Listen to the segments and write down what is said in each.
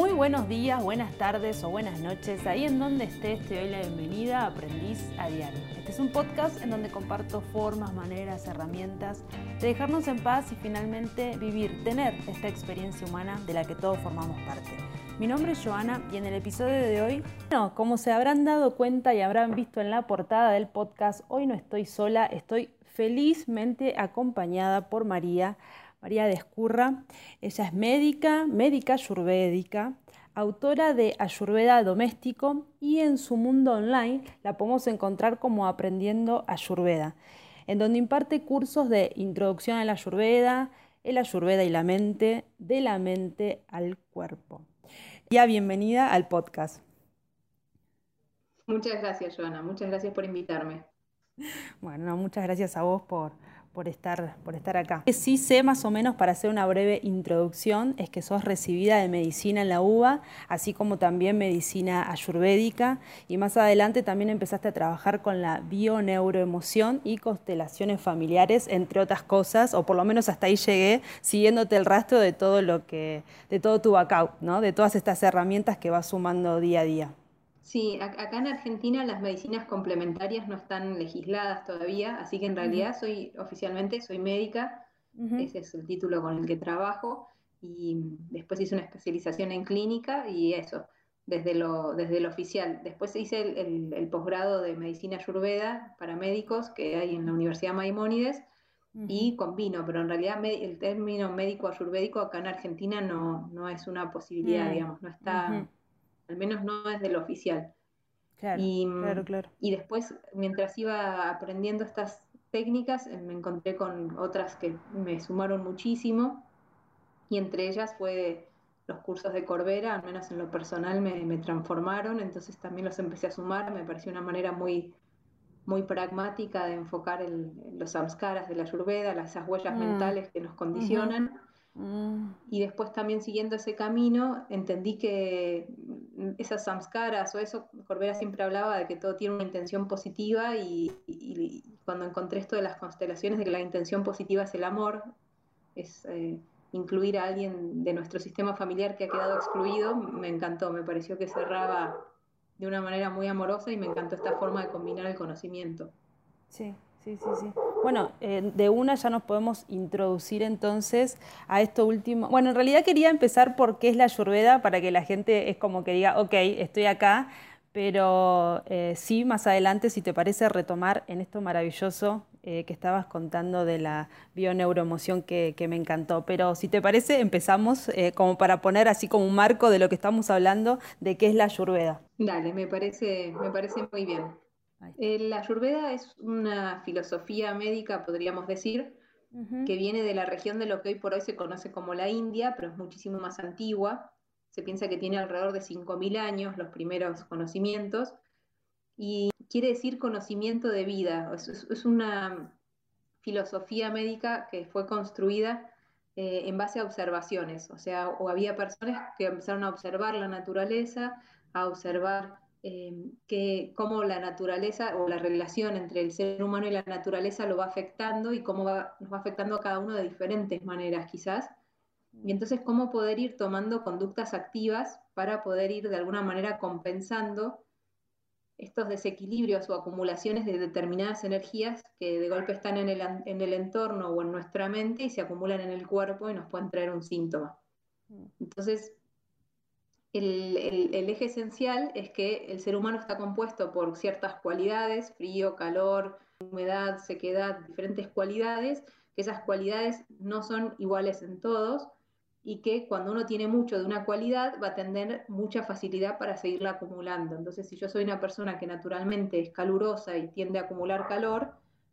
Muy buenos días, buenas tardes o buenas noches. Ahí en donde estés te doy la bienvenida a Aprendiz a Diario. Este es un podcast en donde comparto formas, maneras, herramientas de dejarnos en paz y finalmente vivir, tener esta experiencia humana de la que todos formamos parte. Mi nombre es Joana y en el episodio de hoy, bueno, como se habrán dado cuenta y habrán visto en la portada del podcast, hoy no estoy sola, estoy felizmente acompañada por María. María Descurra. Ella es médica, médica ayurvédica, autora de Ayurveda Doméstico y en su mundo online la podemos encontrar como Aprendiendo Ayurveda, en donde imparte cursos de introducción a la Ayurveda, el Ayurveda y la mente, de la mente al cuerpo. Ya bienvenida al podcast. Muchas gracias, Joana. Muchas gracias por invitarme. Bueno, muchas gracias a vos por, por estar, por estar acá. Sí sé más o menos para hacer una breve introducción, es que sos recibida de medicina en la UBA, así como también medicina ayurvédica, y más adelante también empezaste a trabajar con la bioneuroemoción y constelaciones familiares, entre otras cosas, o por lo menos hasta ahí llegué, siguiéndote el rastro de todo lo que, de todo tu backup, ¿no? de todas estas herramientas que vas sumando día a día. Sí, acá en Argentina las medicinas complementarias no están legisladas todavía, así que en realidad soy oficialmente soy médica, ese es el título con el que trabajo y después hice una especialización en clínica y eso, desde lo, desde lo oficial. Después hice el, posgrado de medicina ayurveda para médicos que hay en la Universidad Maimónides y combino, pero en realidad el término médico ayurvédico acá en Argentina no, no es una posibilidad, digamos, no está al menos no es del oficial. Claro, y, claro, claro. Y después, mientras iba aprendiendo estas técnicas, eh, me encontré con otras que me sumaron muchísimo, y entre ellas fue los cursos de Corbera, al menos en lo personal me, transformaron, entonces también los empecé a sumar, me pareció una manera muy, muy pragmática de enfocar los samskaras de la ayurveda, esas huellas mm. mentales que nos condicionan. Mm. Y después también siguiendo ese camino, entendí que esas samskaras o eso, Corbera siempre hablaba de que todo tiene una intención positiva y, cuando encontré esto de las constelaciones, de que la intención positiva es el amor, es eh, incluir a alguien de nuestro sistema familiar que ha quedado excluido, me encantó, me pareció que cerraba de una manera muy amorosa y me encantó esta forma de combinar el conocimiento. Sí, sí, sí, sí. Bueno, eh, de una ya nos podemos introducir entonces a esto último. Bueno, en realidad quería empezar por qué es la ayurveda para que la gente es como que diga, ok, estoy acá, pero eh, sí, más adelante, si te parece, retomar en esto maravilloso eh, que estabas contando de la bioneuroemoción que, que, me encantó. Pero si te parece, empezamos como para poner así como un marco de lo que estamos hablando de qué es la ayurveda. Dale, me parece, me parece muy bien. Eh, la Ayurveda es una filosofía médica, podríamos decir, que viene de la región de lo que hoy por hoy se conoce como la India, pero es muchísimo más antigua. Se piensa que tiene alrededor de 5.000 años los primeros conocimientos y quiere decir conocimiento de vida. Es, una filosofía médica que fue construida eh, en base a observaciones, o sea, o había personas que empezaron a observar la naturaleza, a observar Em, que cómo la naturaleza o la relación entre el ser humano y la naturaleza lo va afectando y cómo nos va afectando a cada uno de diferentes maneras quizás. Y mm. entonces cómo poder ir tomando conductas activas para poder ir de alguna manera compensando estos desequilibrios o acumulaciones de determinadas energías que de golpe están en el, en el entorno o en nuestra mente y se acumulan en el cuerpo y nos pueden traer un síntoma. Mm. Entonces, el, eje esencial es que el ser humano está compuesto por ciertas cualidades, frío, calor, humedad, sequedad, diferentes cualidades, que esas cualidades no son iguales en todos y que cuando uno tiene mucho de una cualidad va a tener mucha facilidad para seguirla acumulando. Entonces, si yo soy una persona que naturalmente es calurosa y tiende a acumular calor,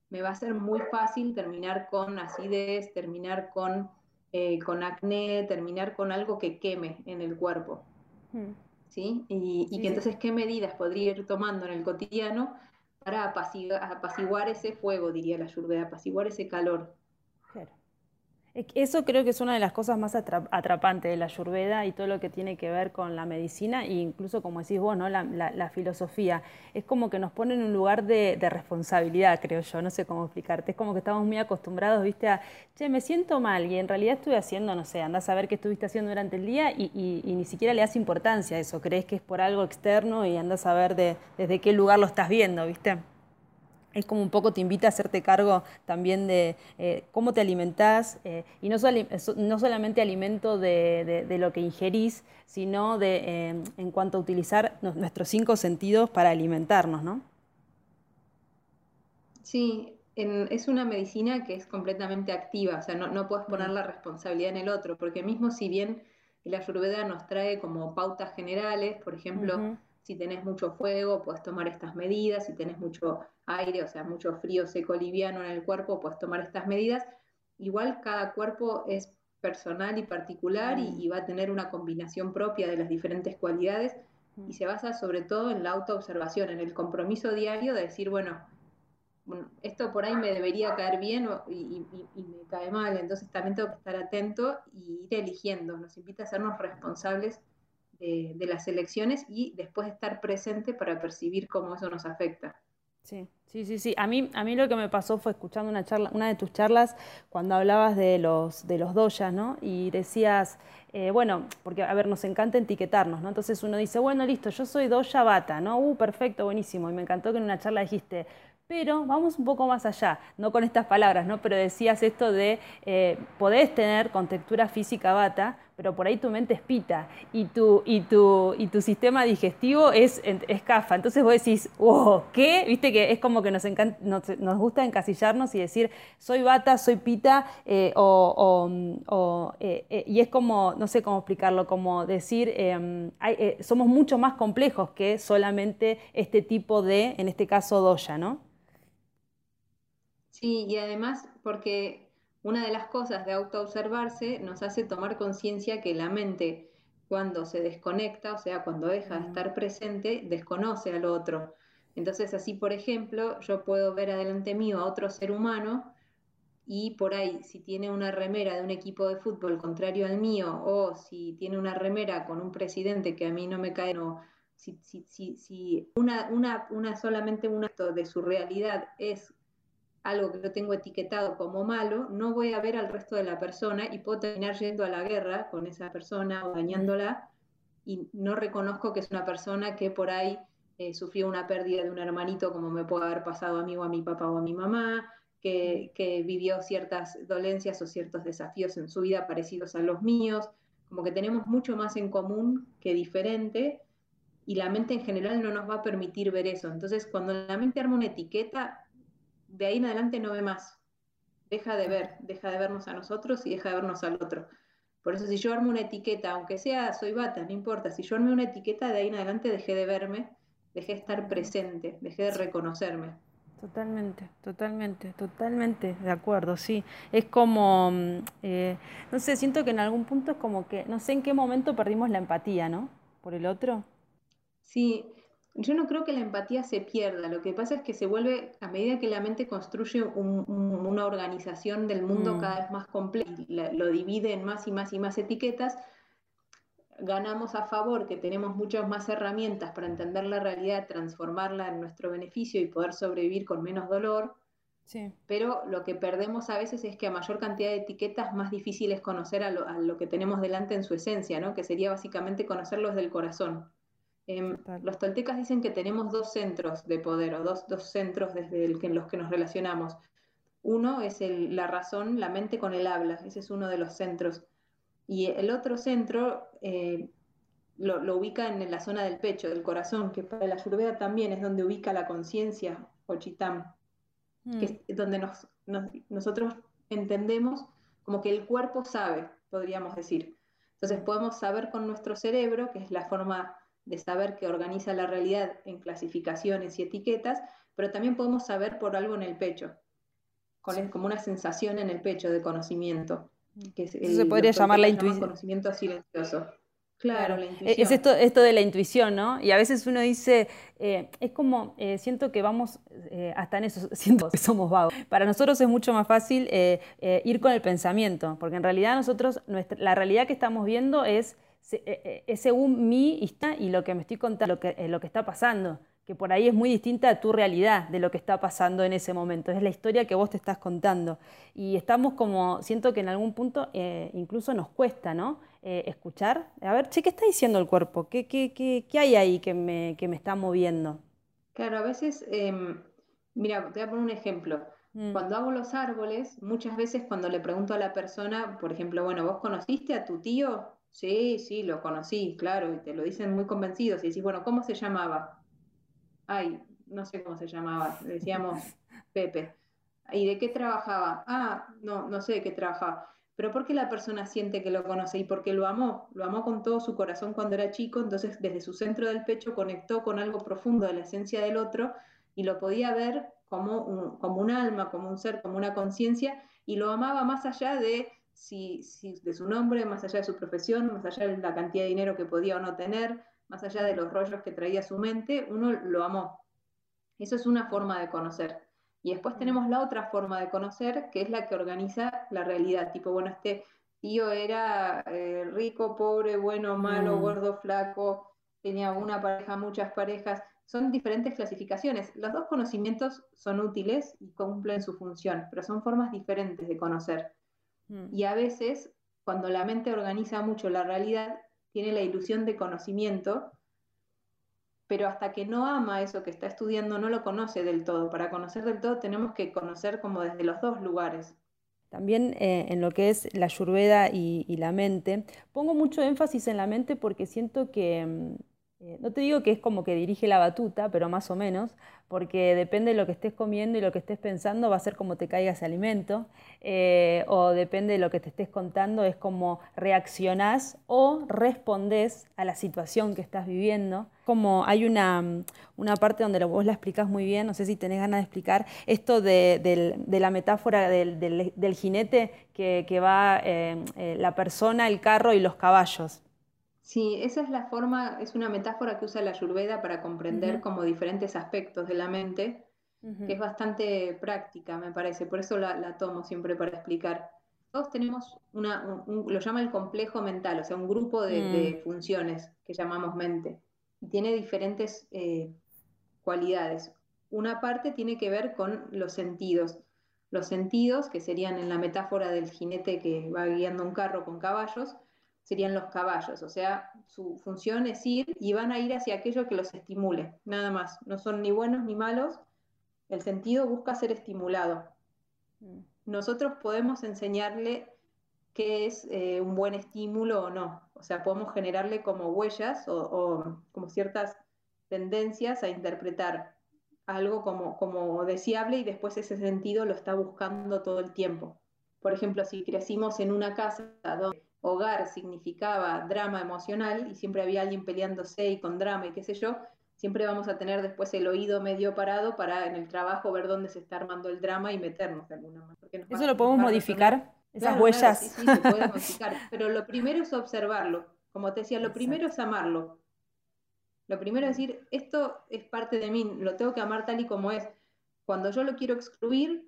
me va a ser muy fácil terminar con acidez, terminar con, eh, con acné, terminar con algo que queme en el cuerpo. ¿Sí? Y, que entonces, ¿qué medidas podría ir tomando en el cotidiano para apaciguar, ese fuego, diría la Ayurveda, apaciguar ese calor? Eso creo que es una de las cosas más atrapantes de la ayurveda y todo lo que tiene que ver con la medicina e incluso, como decís vos, ¿no? la, filosofía. Es como que nos pone en un lugar de, responsabilidad, creo yo, no sé cómo explicarte. Es como que estamos muy acostumbrados, viste, a, che, me siento mal y en realidad estuve haciendo, no sé, andás a ver qué estuviste haciendo durante el día y, ni siquiera le das importancia a eso. Crees que es por algo externo y andás a ver desde qué lugar lo estás viendo, viste es como un poco te invita a hacerte cargo también de eh, cómo te alimentás, eh, y no, no, solamente alimento de, lo que ingerís, sino de, eh, en cuanto a utilizar nuestros cinco sentidos para alimentarnos, ¿no? Sí, es una medicina que es completamente activa, o sea, no, no puedes poner la responsabilidad en el otro, porque mismo si bien la ayurveda nos trae como pautas generales, por ejemplo, si tenés mucho fuego, puedes tomar estas medidas, si tenés mucho aire, o sea, mucho frío seco liviano en el cuerpo, puedes tomar estas medidas. Igual cada cuerpo es personal y particular y, mm. va a tener una combinación propia de las diferentes cualidades y se basa sobre todo en la autoobservación, en el compromiso diario de decir, bueno, esto por ahí me debería caer bien y, me cae mal, entonces también tengo que estar atento y ir eligiendo. Nos invita a hacernos responsables de, las elecciones y después estar presente para percibir cómo eso nos afecta. Sí, sí, sí, sí. A mí, a mí lo que me pasó fue escuchando una charla, una de tus charlas cuando hablabas de los, de los doyas, ¿no? Y decías, eh, bueno, porque a ver, nos encanta etiquetarnos, ¿no? Entonces uno dice, bueno, listo, yo soy doya bata, ¿no? Uh, perfecto, buenísimo. Y me encantó que en una charla dijiste, pero vamos un poco más allá, no con estas palabras, ¿no? Pero decías esto de eh, podés tener con textura física bata, pero por ahí tu mente es pita y tu, y tu, y tu sistema digestivo es, es CAFA. Entonces vos decís, wow, ¿qué? Viste que es como que nos, nos, gusta encasillarnos y decir, soy bata, soy pita, eh, o, eh, eh, y es como, no sé cómo explicarlo, como decir, em, somos mucho más complejos que solamente este tipo de, en este caso, doya, ¿no? Sí, y además porque una de las cosas de autoobservarse nos hace tomar conciencia que la mente cuando se desconecta, o sea, cuando deja de estar presente, desconoce al otro. Entonces, así, por ejemplo, yo puedo ver adelante mío a otro ser humano y por ahí, si tiene una remera de un equipo de fútbol contrario al mío, o si tiene una remera con un presidente que a mí no me cae, no, si, si, si, si una, una, una solamente un acto de su realidad es algo que yo tengo etiquetado como malo, no voy a ver al resto de la persona y puedo terminar yendo a la guerra con esa persona o dañándola y no reconozco que es una persona que por ahí eh, sufrió una pérdida de un hermanito como me puede haber pasado a mí o a mi papá o a mi mamá, que, que vivió ciertas dolencias o ciertos desafíos en su vida parecidos a los míos, como que tenemos mucho más en común que diferente y la mente en general no nos va a permitir ver eso. Entonces, cuando la mente arma una etiqueta, de ahí en adelante no ve más. Deja de ver, deja de vernos a nosotros y deja de vernos al otro. Por eso si yo armo una etiqueta, aunque sea soy bata, no importa, si yo armo una etiqueta, de ahí en adelante dejé de verme, dejé de estar presente, dejé de reconocerme. Totalmente, totalmente, totalmente de acuerdo, sí. Es como, mm, eh, no sé, siento que en algún punto es como que, no sé en qué momento perdimos la empatía, ¿no? Por el otro. Sí, yo no creo que la empatía se pierda, lo que pasa es que se vuelve, a medida que la mente construye una organización del mundo mm. cada vez más compleja, lo divide en más y más y más etiquetas, ganamos a favor que tenemos muchas más herramientas para entender la realidad, transformarla en nuestro beneficio y poder sobrevivir con menos dolor. Sí. Pero lo que perdemos a veces es que a mayor cantidad de etiquetas, más difícil es conocer a lo, a lo que tenemos delante en su esencia, ¿no? que sería básicamente conocerlos del corazón. Em, los toltecas dicen que tenemos dos centros de poder o dos, centros desde el que, en los que nos relacionamos. Uno es la razón, la mente con el habla, ese es uno de los centros. Y el otro centro eh, lo, ubica en la zona del pecho, del corazón, que para la Ayurveda también es donde ubica la conciencia, o chitam, que es mm. donde nosotros entendemos como que el cuerpo sabe, podríamos decir. Entonces podemos saber con nuestro cerebro, que es la forma de saber que organiza la realidad en clasificaciones y etiquetas, pero también podemos saber por algo en el pecho, con como una sensación en el pecho de conocimiento. Que se podría llamar la intuición. Conocimiento silencioso. Claro, la intuición. Es esto, esto de la intuición, ¿no? Y a veces uno dice, eh, es como, eh, siento que vamos eh, hasta en eso, siento que somos vagos. Para nosotros es mucho más fácil ir con el pensamiento, porque en realidad nosotros, nuestra, la realidad que estamos viendo es, es según mí y lo que me estoy contando, lo que, lo que está pasando que por ahí es muy distinta a tu realidad de lo que está pasando en ese momento. Es la historia que vos te estás contando. Y estamos como, siento que en algún punto incluso nos cuesta, ¿no? Eh, escuchar, a ver, che, ¿qué está diciendo el cuerpo? ¿Qué, qué, qué, qué hay ahí que me, que me, está moviendo? Claro, a veces, em, mira, te voy a poner un ejemplo. Mm. Cuando hago los árboles, muchas veces cuando le pregunto a la persona, por ejemplo, bueno, ¿vos conociste a tu tío? Sí, sí, lo conocí, claro, y te lo dicen muy convencidos. Y decís, bueno, ¿cómo se llamaba? Ay, no sé cómo se llamaba, decíamos Pepe. ¿Y de qué trabajaba? Ah, no, no sé de qué trabajaba pero porque la persona siente que lo conoce y porque lo amó, lo amó con todo su corazón cuando era chico, entonces desde su centro del pecho conectó con algo profundo de la esencia del otro y lo podía ver como un, como un alma, como un ser, como una conciencia y lo amaba más allá de, si, de su nombre, más allá de su profesión, más allá de la cantidad de dinero que podía o no tener, más allá de los rollos que traía su mente, uno lo amó. Eso es una forma de conocer. Y después mm. tenemos la otra forma de conocer, que es la que organiza la realidad. Tipo, bueno, este tío era eh, rico, pobre, bueno, malo, mm. gordo, flaco, tenía una pareja, muchas parejas. Son diferentes clasificaciones. Los dos conocimientos son útiles y cumplen su función, pero son formas diferentes de conocer. Mm. Y a veces, cuando la mente organiza mucho la realidad, tiene la ilusión de conocimiento pero hasta que no ama eso que está estudiando, no lo conoce del todo. Para conocer del todo tenemos que conocer como desde los dos lugares. También eh, en lo que es la ayurveda y, la mente, pongo mucho énfasis en la mente porque siento que, mm, eh, no te digo que es como que dirige la batuta, pero más o menos, porque depende de lo que estés comiendo y lo que estés pensando, va a ser como te caiga ese alimento, eh, o depende de lo que te estés contando, es como reaccionás o respondes a la situación que estás viviendo. Como hay una, una parte donde vos la explicás muy bien, no sé si tenés ganas de explicar, esto de, la metáfora del, jinete que, va eh, eh, la persona, el carro y los caballos. Sí, esa es la forma, es una metáfora que usa la Ayurveda para comprender como diferentes aspectos de la mente, que es bastante práctica, me parece, por eso la, tomo siempre para explicar. Todos tenemos una, lo llama el complejo mental, o sea, un grupo de, mm. funciones que llamamos mente, y tiene diferentes eh, cualidades. Una parte tiene que ver con los sentidos. Los sentidos, que serían en la metáfora del jinete que va guiando un carro con caballos, serían los caballos, o sea, su función es ir y van a ir hacia aquello que los estimule, nada más, no son ni buenos ni malos, el sentido busca ser estimulado. Mm. Nosotros podemos enseñarle qué es eh, un buen estímulo o no, o sea, podemos generarle como huellas o, como ciertas tendencias a interpretar algo como, como deseable y después ese sentido lo está buscando todo el tiempo. Por ejemplo, si crecimos en una casa donde hogar significaba drama emocional y siempre había alguien peleándose y con drama y qué sé yo, siempre vamos a tener después el oído medio parado para en el trabajo ver dónde se está armando el drama y meternos de alguna manera. ¿Eso lo podemos modificar? Esas huellas. sí, se puede modificar. Pero lo primero es observarlo. Como te decía, lo primero es amarlo. Lo primero es decir, esto es parte de mí, lo tengo que amar tal y como es. Cuando yo lo quiero excluir,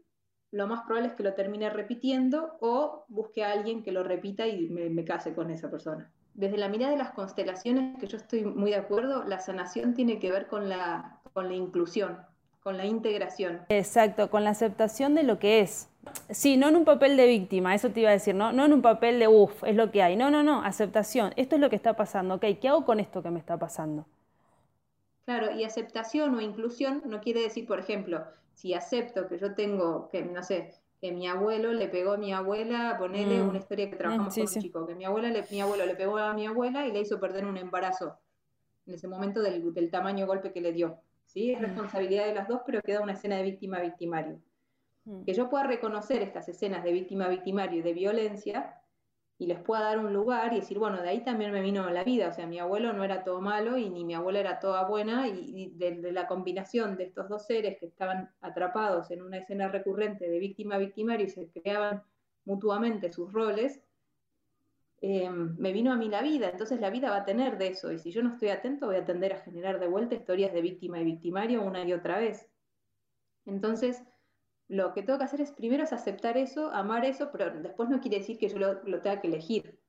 lo más probable es que lo termine repitiendo o busque a alguien que lo repita y me, case con esa persona. Desde la mirada de las constelaciones, que yo estoy muy de acuerdo, la sanación tiene que ver con la, con la inclusión, con la integración. Exacto, con la aceptación de lo que es. Sí, no en un papel de víctima, eso te iba a decir, no, no en un papel de uff, es lo que hay. No, no, no, aceptación. Esto es lo que está pasando. Ok, ¿qué hago con esto que me está pasando? Claro, y aceptación o inclusión no quiere decir, por ejemplo, si acepto que yo tengo, que no sé, que mi abuelo le pegó a mi abuela, ponele mm. una historia que trabajamos mm, con un chico, que mi, abuela le, mi abuelo le pegó a mi abuela y le hizo perder un embarazo en ese momento del, del tamaño golpe que le dio. ¿sí? Es mm. responsabilidad de las dos, pero queda una escena de víctima-victimario. Que yo pueda reconocer estas escenas de víctima-victimario y de violencia y les pueda dar un lugar y decir, bueno, de ahí también me vino la vida, o sea, mi abuelo no era todo malo y ni mi abuela era toda buena, y, de, la combinación de estos dos seres que estaban atrapados en una escena recurrente de víctima-victimario y se creaban mutuamente sus roles, em, me vino a mí la vida, entonces la vida va a tener de eso, y si yo no estoy atento voy a tender a generar de vuelta historias de víctima y victimario una y otra vez. Entonces, lo que tengo que hacer es primero es aceptar eso, amar eso, pero después no quiere decir que yo lo, tenga que elegir.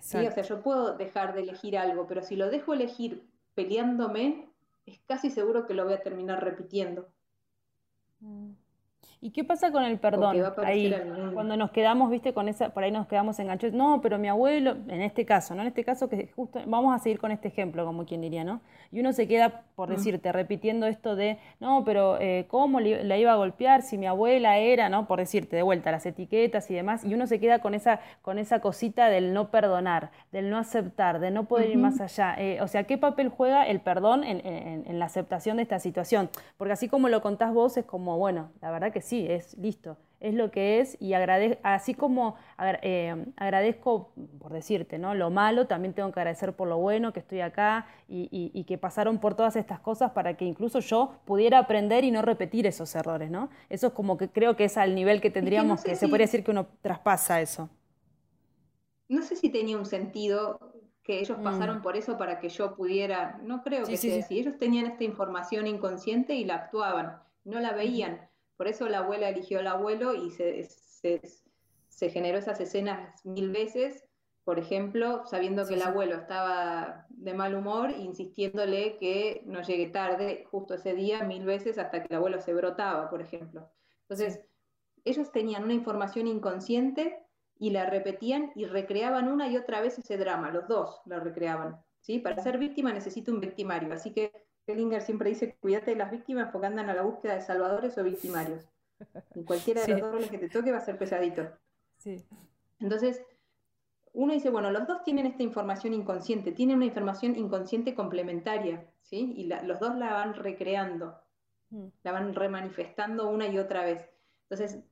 ¿Sí? O sea, yo puedo dejar de elegir algo, pero si lo dejo elegir peleándome, es casi seguro que lo voy a terminar repitiendo. Mm. ¿Y qué pasa con el perdón? Ahí, cuando nos quedamos, viste, con esa, por ahí nos quedamos enganchados. No, pero mi abuelo, en este caso, ¿no? En este caso que justo, vamos a seguir con este ejemplo, como quien diría, ¿no? Y uno se queda, por mm. decirte, repitiendo esto de, no, pero eh, ¿cómo la iba a golpear si mi abuela era, ¿no? Por decirte, de vuelta, las etiquetas y demás. Y uno se queda con esa, con esa cosita del no perdonar, del no aceptar, de no poder ir más allá. Eh, o sea, ¿qué papel juega el perdón en, en la aceptación de esta situación? Porque así como lo contás vos, es como, bueno, la verdad que sí, es listo, es lo que es y así como eh, agradezco, por decirte, ¿no? lo malo, también tengo que agradecer por lo bueno, que estoy acá y, que pasaron por todas estas cosas para que incluso yo pudiera aprender y no repetir esos errores. ¿no? Eso es como que creo que es al nivel que tendríamos, que, se podría decir que uno traspasa eso. No sé si tenía un sentido que ellos mm. pasaron por eso para que yo pudiera, no creo que sea así, ellos tenían esta información inconsciente y la actuaban, no la veían. Por eso la abuela eligió al abuelo y se, se, generó esas escenas mil veces, por ejemplo, sabiendo que el abuelo estaba de mal humor, insistiéndole que no llegue tarde justo ese día mil veces hasta que el abuelo se brotaba, por ejemplo. Entonces, ellos tenían una información inconsciente y la repetían y recreaban una y otra vez ese drama, los dos lo recreaban. ¿sí? Para ser víctima necesito un victimario, así que Hellinger siempre dice, cuídate de las víctimas porque andan a la búsqueda de salvadores o victimarios. Y cualquiera de los dos roles que te toque va a ser pesadito. Sí. Entonces, uno dice, bueno, los dos tienen esta información inconsciente, tienen una información inconsciente complementaria, ¿sí? Y los dos la van recreando, mm. la van remanifestando una y otra vez. Entonces,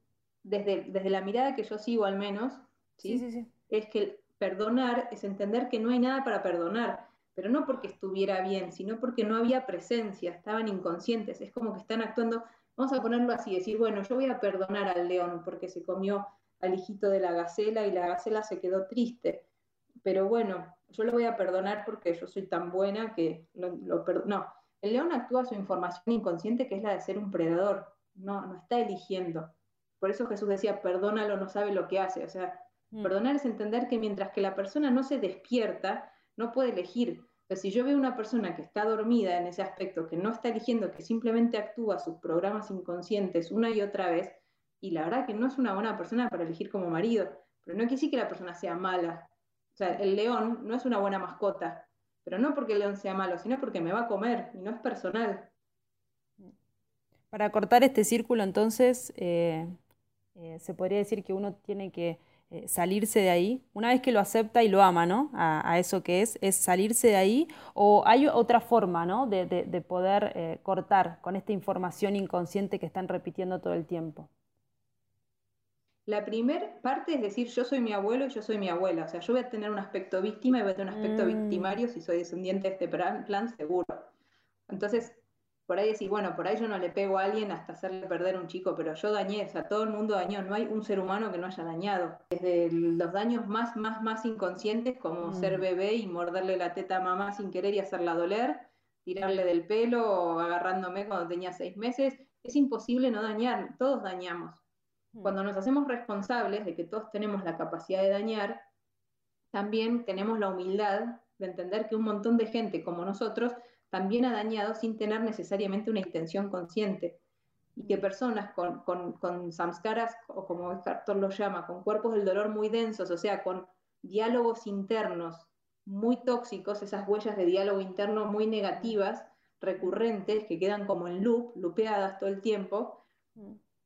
desde, desde la mirada que yo sigo al menos, ¿sí? Sí, sí, es que perdonar es entender que no hay nada para perdonar pero no porque estuviera bien, sino porque no había presencia, estaban inconscientes, es como que están actuando, vamos a ponerlo así, decir, bueno, yo voy a perdonar al león porque se comió al hijito de la gacela y la gacela se quedó triste, pero bueno, yo lo voy a perdonar porque yo soy tan buena que lo, lo No, el león actúa su información inconsciente que es la de ser un predador, no, no está eligiendo. Por eso Jesús decía, perdónalo, no sabe lo que hace. O sea, mm. perdonar es entender que mientras que la persona no se despierta, no puede elegir. Pero si yo veo una persona que está dormida en ese aspecto, que no está eligiendo, que simplemente actúa sus programas inconscientes una y otra vez, y la verdad que no es una buena persona para elegir como marido, pero no quiere decir que la persona sea mala. O sea, el león no es una buena mascota, pero no porque el león sea malo, sino porque me va a comer y no es personal. Para cortar este círculo, entonces, eh, eh, se podría decir que uno tiene que eh, salirse de ahí, una vez que lo acepta y lo ama, ¿no? A, eso que es, es salirse de ahí, o hay otra forma, ¿no? De, poder eh, cortar con esta información inconsciente que están repitiendo todo el tiempo. La primera parte es decir, yo soy mi abuelo y yo soy mi abuela. O sea, yo voy a tener un aspecto víctima y voy a tener un aspecto mm. victimario si soy descendiente de este plan, seguro. Entonces, por ahí decís, bueno, por ahí yo no le pego a alguien hasta hacerle perder un chico, pero yo dañé, o sea, todo el mundo dañó, no hay un ser humano que no haya dañado. Desde los daños más, más, más inconscientes, como mm. ser bebé y morderle la teta a mamá sin querer y hacerla doler, tirarle del pelo o agarrándome cuando tenía seis meses, es imposible no dañar, todos dañamos. Mm. Cuando nos hacemos responsables de que todos tenemos la capacidad de dañar, también tenemos la humildad de entender que un montón de gente como nosotros también ha dañado sin tener necesariamente una intención consciente. Y que personas con, con, samskaras, o como Hartor lo llama, con cuerpos del dolor muy densos, o sea, con diálogos internos muy tóxicos, esas huellas de diálogo interno muy negativas, recurrentes, que quedan como en loop, lupeadas todo el tiempo,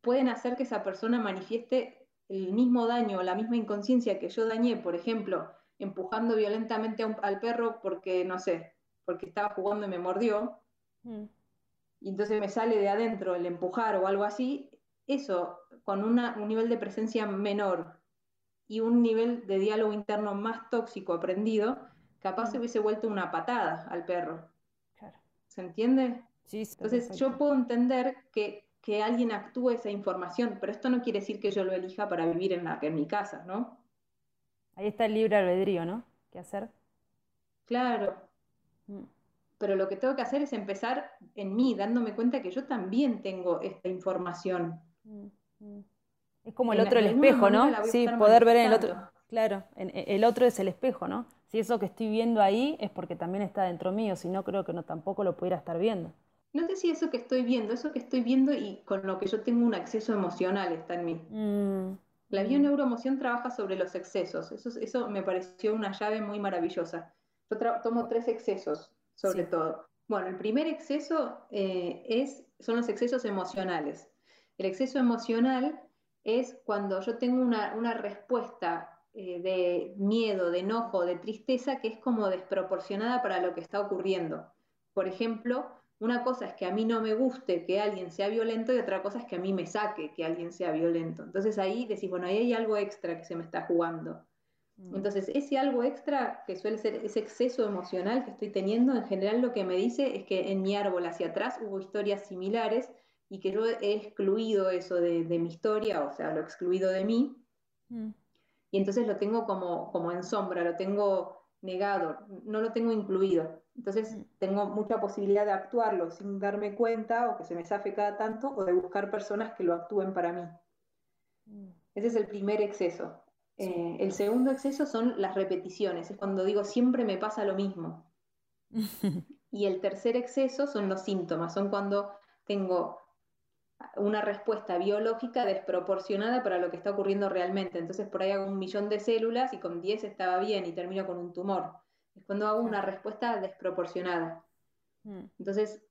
pueden hacer que esa persona manifieste el mismo daño, la misma inconsciencia que yo dañé, por ejemplo, empujando violentamente al perro porque, no sé, porque estaba jugando y me mordió, mm. y entonces me sale de adentro el empujar o algo así, eso con un nivel de presencia menor y un nivel de diálogo interno más tóxico aprendido, capaz se mm. hubiese vuelto una patada al perro. ¿Se entiende? Sí, Entonces yo puedo entender que, que, alguien actúe esa información, pero esto no quiere decir que yo lo elija para vivir en, la, en mi casa, ¿no? Ahí está el libre albedrío, ¿no? ¿Qué hacer? Claro. Mm. Pero lo que tengo que hacer es empezar en mí, dándome cuenta que yo también tengo esta información. Mm, mm. Es como el otro el espejo, ¿no? Sí, poder ver en el otro. Claro, el otro es el espejo, ¿no? Si eso que estoy viendo ahí es porque también está dentro mío, si no creo que no tampoco lo pudiera estar viendo. No sé si eso que estoy viendo, eso que estoy viendo y con lo que yo tengo un acceso emocional está en mí. La bioneuroemoción trabaja sobre los excesos. Eso, eso me pareció una llave muy maravillosa. Yo tomo tres excesos, sobre todo. Bueno, el primer exceso eh, es, son los excesos emocionales. El exceso emocional es cuando yo tengo una, respuesta eh, de miedo, de enojo, de tristeza que es como desproporcionada para lo que está ocurriendo. Por ejemplo, una cosa es que a mí no me guste que alguien sea violento y otra cosa es que a mí me saque que alguien sea violento. Entonces ahí decís, bueno, ahí hay algo extra que se me está jugando. Mm. Entonces, ese algo extra que suele ser ese exceso emocional que estoy teniendo, en general lo que me dice es que en mi árbol hacia atrás hubo historias similares y que yo he excluido eso de, mi historia, o sea, lo he excluido de mí. Mm. Y entonces lo tengo como, como en sombra, lo tengo negado, no lo tengo incluido. Entonces mm. tengo mucha posibilidad de actuarlo sin darme cuenta o que se me zafe cada tanto o de buscar personas que lo actúen para mí. Mm. Ese es el primer exceso. Eh, el segundo exceso son las repeticiones, es cuando digo siempre me pasa lo mismo. y el tercer exceso son los síntomas, son cuando tengo una respuesta biológica desproporcionada para lo que está ocurriendo realmente. Entonces por ahí hago un millón de células y con 10 estaba bien y termino con un tumor. Es cuando hago una respuesta desproporcionada. Mm. Entonces,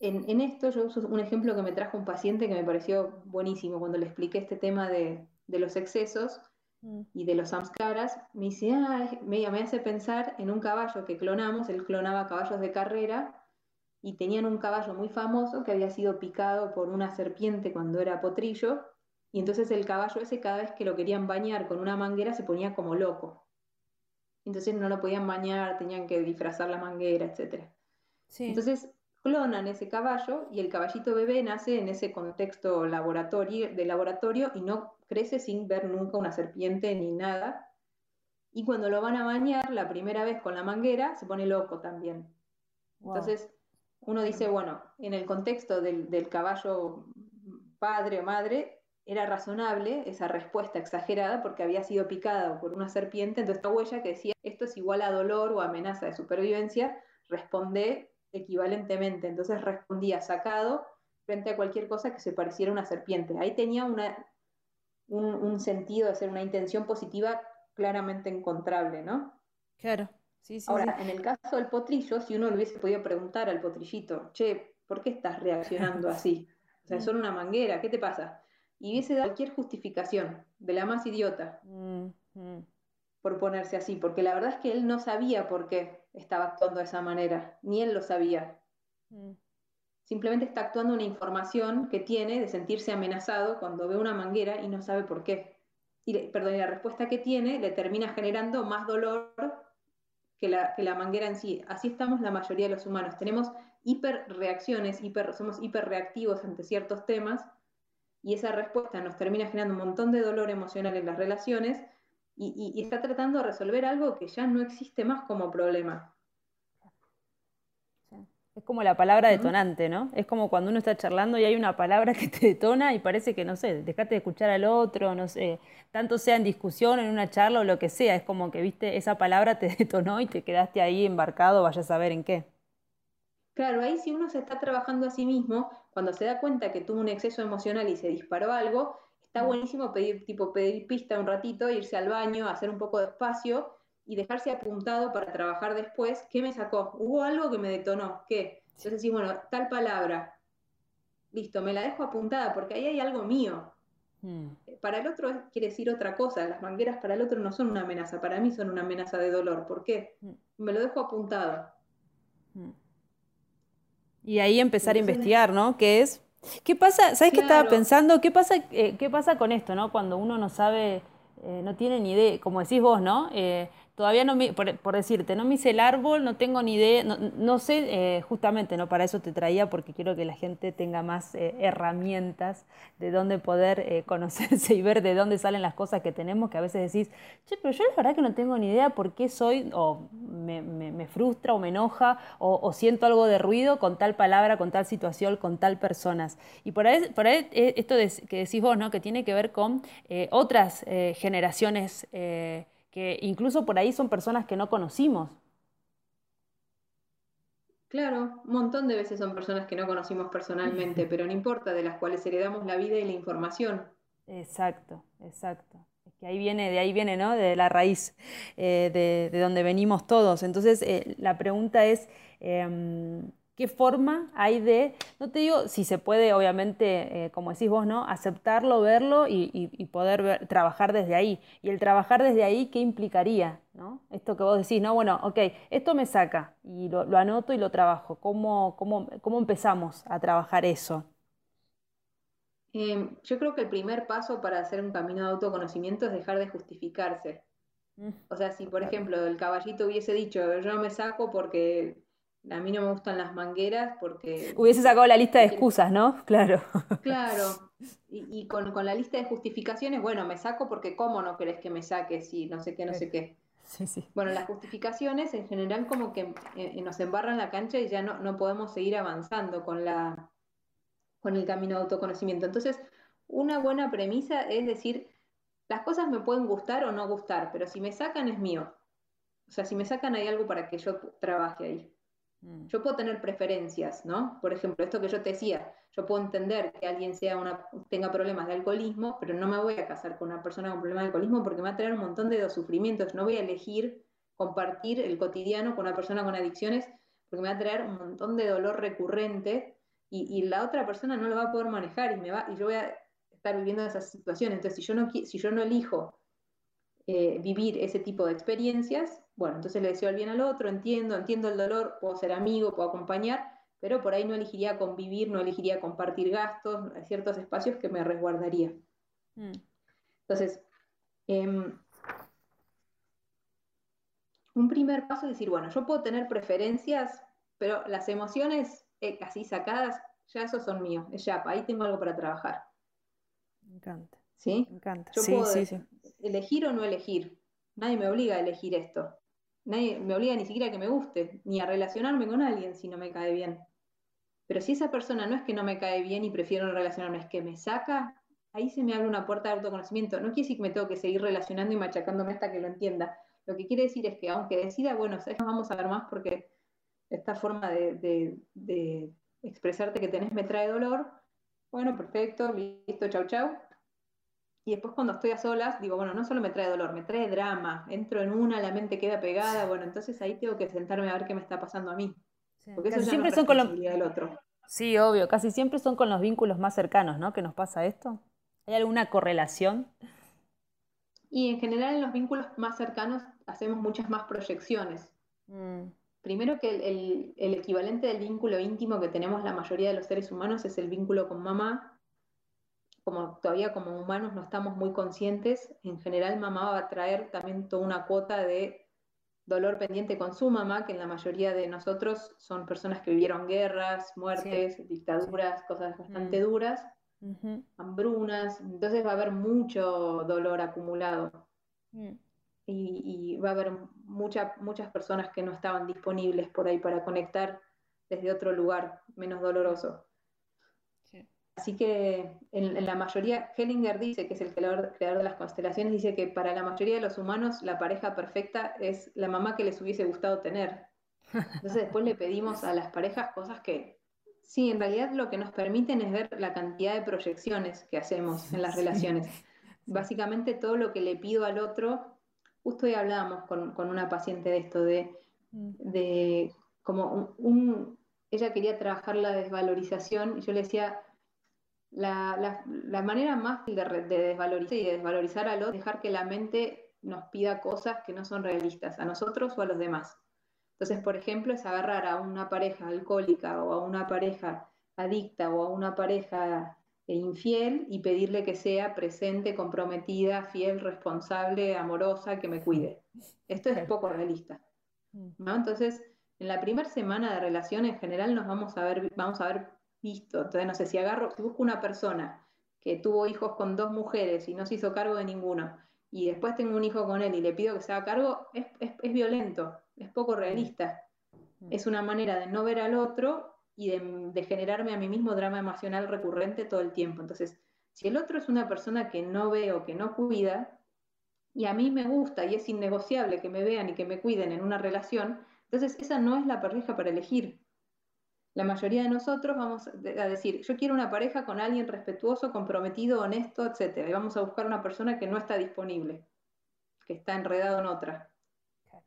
en, esto yo uso un ejemplo que me trajo un paciente que me pareció buenísimo cuando le expliqué este tema de, los excesos. Y de los samskaras. Me dice, ah, me, me hace pensar en un caballo que clonamos, él clonaba caballos de carrera y tenían un caballo muy famoso que había sido picado por una serpiente cuando era potrillo, y entonces el caballo ese cada vez que lo querían bañar con una manguera se ponía como loco. Entonces no lo podían bañar, tenían que disfrazar la manguera, etc. Entonces clonan ese caballo y el caballito bebé nace en ese contexto laboratorio, de laboratorio y no crece sin ver nunca una serpiente ni nada. Y cuando lo van a bañar la primera vez con la manguera, se pone loco también. Entonces, uno dice, bueno, en el contexto del, caballo padre o madre, era razonable esa respuesta exagerada porque había sido picada por una serpiente, entonces esta huella que decía esto es igual a dolor o amenaza de supervivencia, responde equivalentemente, entonces respondía sacado frente a cualquier cosa que se pareciera a una serpiente. Ahí tenía una, un, un sentido ser una intención positiva claramente encontrable, ¿no? Claro. Ahora, en el caso del potrillo, si uno le hubiese podido preguntar al potrillito, che, ¿por qué estás reaccionando así? O sea, son una manguera, ¿qué te pasa? Y hubiese dado cualquier justificación, de la más idiota, mm, mm. por ponerse así, porque la verdad es que él no sabía por qué estaba actuando de esa manera, ni él lo sabía. Mm. Simplemente está actuando una información que tiene de sentirse amenazado cuando ve una manguera y no sabe por qué. Y, perdón, y la respuesta que tiene le termina generando más dolor que la, manguera en sí. Así estamos la mayoría de los humanos. Tenemos hiperreacciones, hiper, somos hiperreactivos ante ciertos temas y esa respuesta nos termina generando un montón de dolor emocional en las relaciones y, y está tratando de resolver algo que ya no existe más como problema. Es como la palabra detonante, ¿no? Es como cuando uno está charlando y hay una palabra que te detona y parece que, no sé, dejate de escuchar al otro, no sé, tanto sea en discusión, en una charla o lo que sea, es como que, viste, esa palabra te detonó y te quedaste ahí embarcado, vaya a saber en qué. Claro, ahí si uno se está trabajando a sí mismo, cuando se da cuenta que tuvo un exceso emocional y se disparó algo, está buenísimo pedir, tipo, pedir pista un ratito, irse al baño, hacer un poco de espacio y dejarse apuntado para trabajar después, ¿qué me sacó? Hubo algo que me detonó, ¿qué? Entonces decís, bueno, tal palabra, listo, me la dejo apuntada porque ahí hay algo mío. Hmm. Para el otro quiere decir otra cosa, las mangueras para el otro no son una amenaza, para mí son una amenaza de dolor. ¿Por qué? Hmm. Me lo dejo apuntado. Hmm. Y ahí empezar a investigar, ¿no? ¿Qué es? ¿Qué pasa? ¿Sabes qué estaba pensando? ¿Qué pasa, eh, ¿Qué pasa con esto, no? Cuando uno no sabe, eh, no tiene ni idea, como decís vos, ¿no? Eh, todavía no me, por, decirte, no me hice el árbol, no tengo ni idea, no, sé, eh, justamente, no para eso te traía, porque quiero que la gente tenga más eh, herramientas de dónde poder eh, conocerse y ver de dónde salen las cosas que tenemos, que a veces decís, che, pero yo la verdad que no tengo ni idea por qué soy, o me, frustra, o me enoja, o, siento algo de ruido con tal palabra, con tal situación, con tal personas. Y por ahí, por ahí esto que decís vos, ¿no? Que tiene que ver con otras generaciones que incluso por ahí son personas que no conocimos. Claro, un montón de veces son personas que no conocimos personalmente, pero no importa, de las cuales heredamos la vida y la información. Exacto, exacto. Es que ahí viene, de ahí viene, ¿no? De la raíz eh, de, donde venimos todos. Entonces, eh, la pregunta es, em, ¿Qué forma hay de, no te digo si se puede, obviamente, eh, como decís vos, ¿no? Aceptarlo, verlo y, poder trabajar desde ahí. Y el trabajar desde ahí, ¿qué implicaría? ¿no? Esto que vos decís, no, bueno, ok, esto me saca y lo, anoto y lo trabajo. ¿Cómo, cómo, empezamos a trabajar eso? Em, yo creo que el primer paso para hacer un camino de autoconocimiento es dejar de justificarse. Mm. O sea, si por ejemplo el caballito hubiese dicho, yo me saco porque a mí no me gustan las mangueras porque... Hubiese sacado la lista de excusas, ¿no? Claro. Claro. Y, con, la lista de justificaciones, bueno, me saco porque ¿cómo no querés que me saques? Y no sé qué, no sé qué. Sí, sí. Bueno, las justificaciones en general como que eh, eh, nos embarran la cancha y ya no, no podemos seguir avanzando con, la, con el camino de autoconocimiento. Entonces, una buena premisa es decir, las cosas me pueden gustar o no gustar, pero si me sacan es mío. O sea, si me sacan hay algo para que yo trabaje ahí. Mm. Yo puedo tener preferencias, ¿no? Por ejemplo, esto que yo te decía, yo puedo entender que alguien sea una, tenga problemas de alcoholismo, pero no me voy a casar con una persona con problemas de alcoholismo porque me va a traer un montón de sufrimientos. No voy a elegir compartir el cotidiano con una persona con adicciones porque me va a traer un montón de dolor recurrente y, la otra persona no lo va a poder manejar y, me va, y yo voy a estar viviendo esa situación. Entonces, si yo no, si yo no elijo eh, vivir ese tipo de experiencias, bueno, entonces le deseo el bien al otro, entiendo, entiendo el dolor, puedo ser amigo, puedo acompañar, pero por ahí no elegiría convivir, no elegiría compartir gastos, hay ciertos espacios que me resguardaría. Mm. Entonces, em, un primer paso es decir, bueno, yo puedo tener preferencias, pero las emociones eh, así sacadas, ya esos son míos, es ya, ahí tengo algo para trabajar. Me encanta. ¿Sí? Me encanta. Yo puedo elegir o no elegir. Nadie me obliga a elegir esto. Nadie me obliga ni siquiera a que me guste, ni a relacionarme con alguien si no me cae bien. Pero si esa persona no es que no me cae bien y prefiero no relacionarme, es que me saca, ahí se me abre una puerta de autoconocimiento. No quiere decir que me tengo que seguir relacionando y machacándome hasta que lo entienda. Lo que quiere decir es que aunque decida, bueno, vamos a ver más porque esta forma de, de expresarte que tenés me trae dolor. Bueno, perfecto, listo, chau, chau. Y después cuando estoy a solas, digo, bueno, no solo me trae dolor, me trae drama, entro en una, la mente queda pegada, bueno, entonces ahí tengo que sentarme a ver qué me está pasando a mí. Porque eso siempre son con los... del otro. Sí, obvio, casi siempre son con los vínculos más cercanos, ¿no? Que nos pasa esto. ¿Hay alguna correlación? Y en general en los vínculos más cercanos hacemos muchas más proyecciones. Mm. Primero que el, el, equivalente del vínculo íntimo que tenemos la mayoría de los seres humanos es el vínculo con mamá, como todavía como humanos no estamos muy conscientes, en general mamá va a traer también toda una cuota de dolor pendiente con su mamá, que en la mayoría de nosotros son personas que vivieron guerras, muertes, dictaduras, cosas bastante mm. duras, hambrunas, entonces va a haber mucho dolor acumulado. Mm. Y, va a haber muchas personas que no estaban disponibles por ahí para conectar desde otro lugar menos doloroso. Así que en, la mayoría, Hellinger dice, que es el creador, de las constelaciones, dice que para la mayoría de los humanos la pareja perfecta es la mamá que les hubiese gustado tener. Entonces después le pedimos a las parejas cosas que, sí, en realidad lo que nos permiten es ver la cantidad de proyecciones que hacemos en las relaciones. Básicamente todo lo que le pido al otro, justo hoy hablábamos con, una paciente de esto, de, mm. de como un, ella quería trabajar la desvalorización y yo le decía, la, manera más de, desvalorizar y de desvalorizar al otro es dejar que la mente nos pida cosas que no son realistas, a nosotros o a los demás. Entonces, por ejemplo, es agarrar a una pareja alcohólica o a una pareja adicta o a una pareja e infiel y pedirle que sea presente, comprometida, fiel, responsable, amorosa, que me cuide. Esto es poco realista. Mm. ¿no? Entonces, en la primera semana de relación en general nos vamos a ver, vamos a ver visto. Entonces, no sé, si agarro, si busco una persona que tuvo hijos con dos mujeres y no se hizo cargo de ninguno, y después tengo un hijo con él y le pido que se haga cargo, es, es, violento, es poco realista. Es una manera de no ver al otro y de, de, generarme a mí mismo drama emocional recurrente todo el tiempo. Entonces, si el otro es una persona que no veo, que no cuida, y a mí me gusta y es innegociable que me vean y que me cuiden en una relación, entonces esa no es la pareja para elegir. La mayoría de nosotros vamos a decir, yo quiero una pareja con alguien respetuoso, comprometido, honesto, etc. Y vamos a buscar una persona que no está disponible, que está enredado en otra.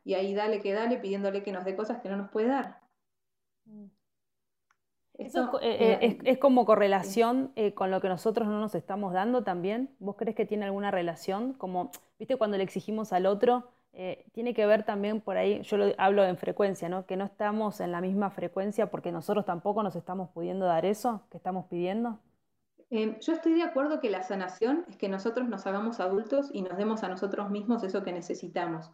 Y ahí dale que dale pidiéndole que nos dé cosas que no nos puede dar. Mm. Eso eh, eh, es, como correlación eh, con lo que nosotros no nos estamos dando también. ¿Vos crees que tiene alguna relación? Como, viste, cuando le exigimos al otro, tiene que ver también por ahí, yo lo, hablo en frecuencia, ¿no? Que no estamos en la misma frecuencia porque nosotros tampoco nos estamos pudiendo dar eso que estamos pidiendo. yo estoy de acuerdo que la sanación es que nosotros nos hagamos adultos y nos demos a nosotros mismos eso que necesitamos.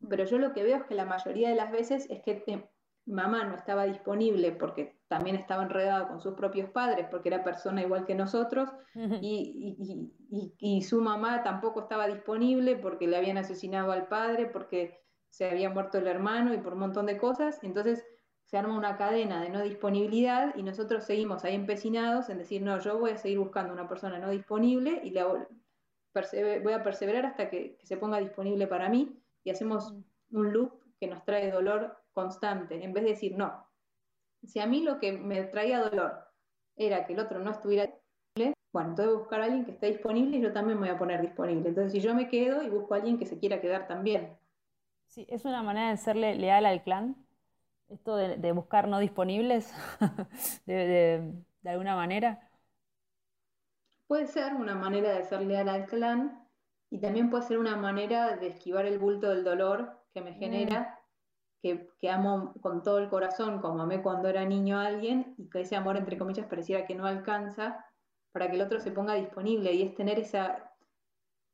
Mm. Pero yo lo que veo es que la mayoría de las veces es que mamá no estaba disponible porque también estaba enredado con sus propios padres, porque era persona igual que nosotros, y, su mamá tampoco estaba disponible porque le habían asesinado al padre, porque se había muerto el hermano y por un montón de cosas. Entonces se arma una cadena de no disponibilidad y nosotros seguimos ahí empecinados en decir, no, yo voy a seguir buscando una persona no disponible y la, voy a perseverar hasta que, que se ponga disponible para mí y hacemos un loop que nos trae dolor constante, en vez de decir, no, si a mí lo que me traía dolor era que el otro no estuviera disponible, bueno, entonces buscar a alguien que esté disponible y yo también me voy a poner disponible. Entonces, si yo me quedo y busco a alguien que se quiera quedar también. Sí, es una manera de serle leal al clan, esto de, buscar no disponibles, de, alguna manera. Puede ser una manera de ser leal al clan y también puede ser una manera de esquivar el bulto del dolor que me mm. genera que, amo con todo el corazón, como amé cuando era niño a alguien, y que ese amor, entre comillas, pareciera que no alcanza para que el otro se ponga disponible, y es tener esa,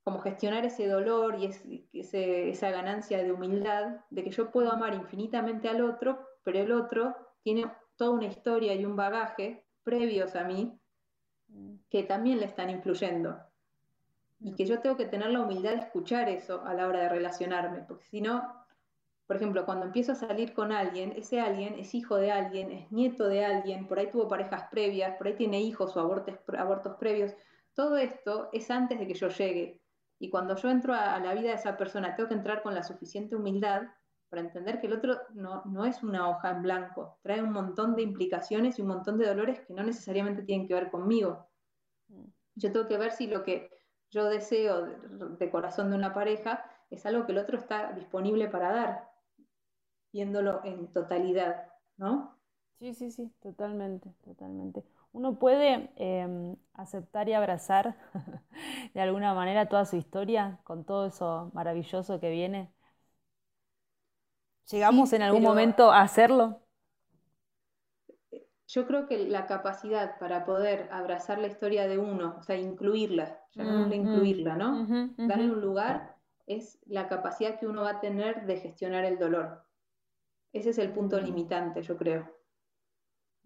como gestionar ese dolor y esa ganancia de humildad, de que yo puedo amar infinitamente al otro, pero el otro tiene toda una historia y un bagaje previos a mí mm. que también le están influyendo. Y mm. que yo tengo que tener la humildad de escuchar eso a la hora de relacionarme, porque si no, por ejemplo, cuando empiezo a salir con alguien, ese alguien es hijo de alguien, es nieto de alguien, por ahí tuvo parejas previas, por ahí tiene hijos o abortos, abortos previos. Todo esto es antes de que yo llegue. Y cuando yo entro a, la vida de esa persona, tengo que entrar con la suficiente humildad para entender que el otro no, no es una hoja en blanco, trae un montón de implicaciones y un montón de dolores que no necesariamente tienen que ver conmigo. Mm. Yo tengo que ver si lo que yo deseo de corazón de una pareja es algo que el otro está disponible para dar viéndolo en totalidad, ¿no? Sí, sí, sí, totalmente, totalmente. Uno puede em, aceptar y abrazar de alguna manera toda su historia con todo eso maravilloso que viene. ¿Llegamos en algún momento a hacerlo? Yo creo que la capacidad para poder abrazar la historia de uno, o sea, incluirla, llamémosle incluirla, ¿no? Darle un lugar, es la capacidad que uno va a tener de gestionar el dolor. Ese es el punto limitante, yo creo.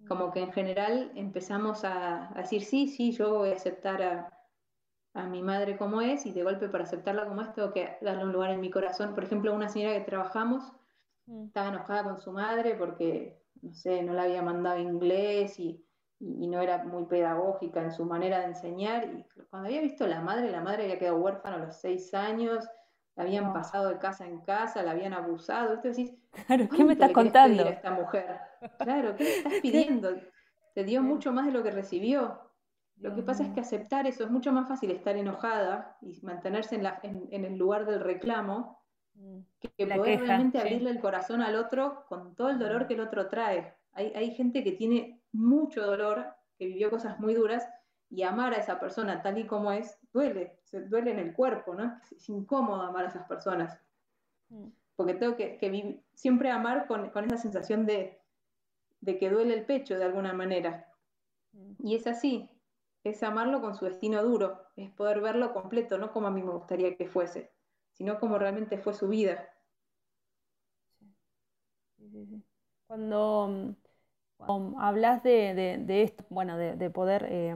Como que en general empezamos a, decir, sí, sí, yo voy a aceptar a, mi madre como es y de golpe para aceptarla como es tengo que darle un lugar en mi corazón. Por ejemplo, una señora que trabajamos mm. estaba enojada con su madre porque, no sé, no la había mandado inglés y, y, no era muy pedagógica en su manera de enseñar. Y cuando había visto a la madre, la madre había quedado huérfana a los seis años, la habían pasado de casa en casa, la habían abusado. Esto decís, claro, ¿qué me estás contando? A esta mujer? Claro, ¿qué le estás pidiendo? Te dio mucho más de lo que recibió. Lo que pasa es que aceptar eso es mucho más fácil estar enojada y mantenerse en, la, en, el lugar del reclamo mm. que, poder realmente abrirle el corazón al otro con todo el dolor mm. que el otro trae. Hay, hay gente que tiene mucho dolor, que vivió cosas muy duras, y amar a esa persona tal y como es, duele, se duele en el cuerpo, ¿no? Es, incómodo amar a esas personas. Mm. Porque tengo que, siempre amar con, esa sensación de, que duele el pecho de alguna manera. Mm. Y es así. es amarlo con su destino duro, es poder verlo completo, no como a mí me gustaría que fuese, sino como realmente fue su vida. Cuando, hablas de, esto, bueno, de, poder eh,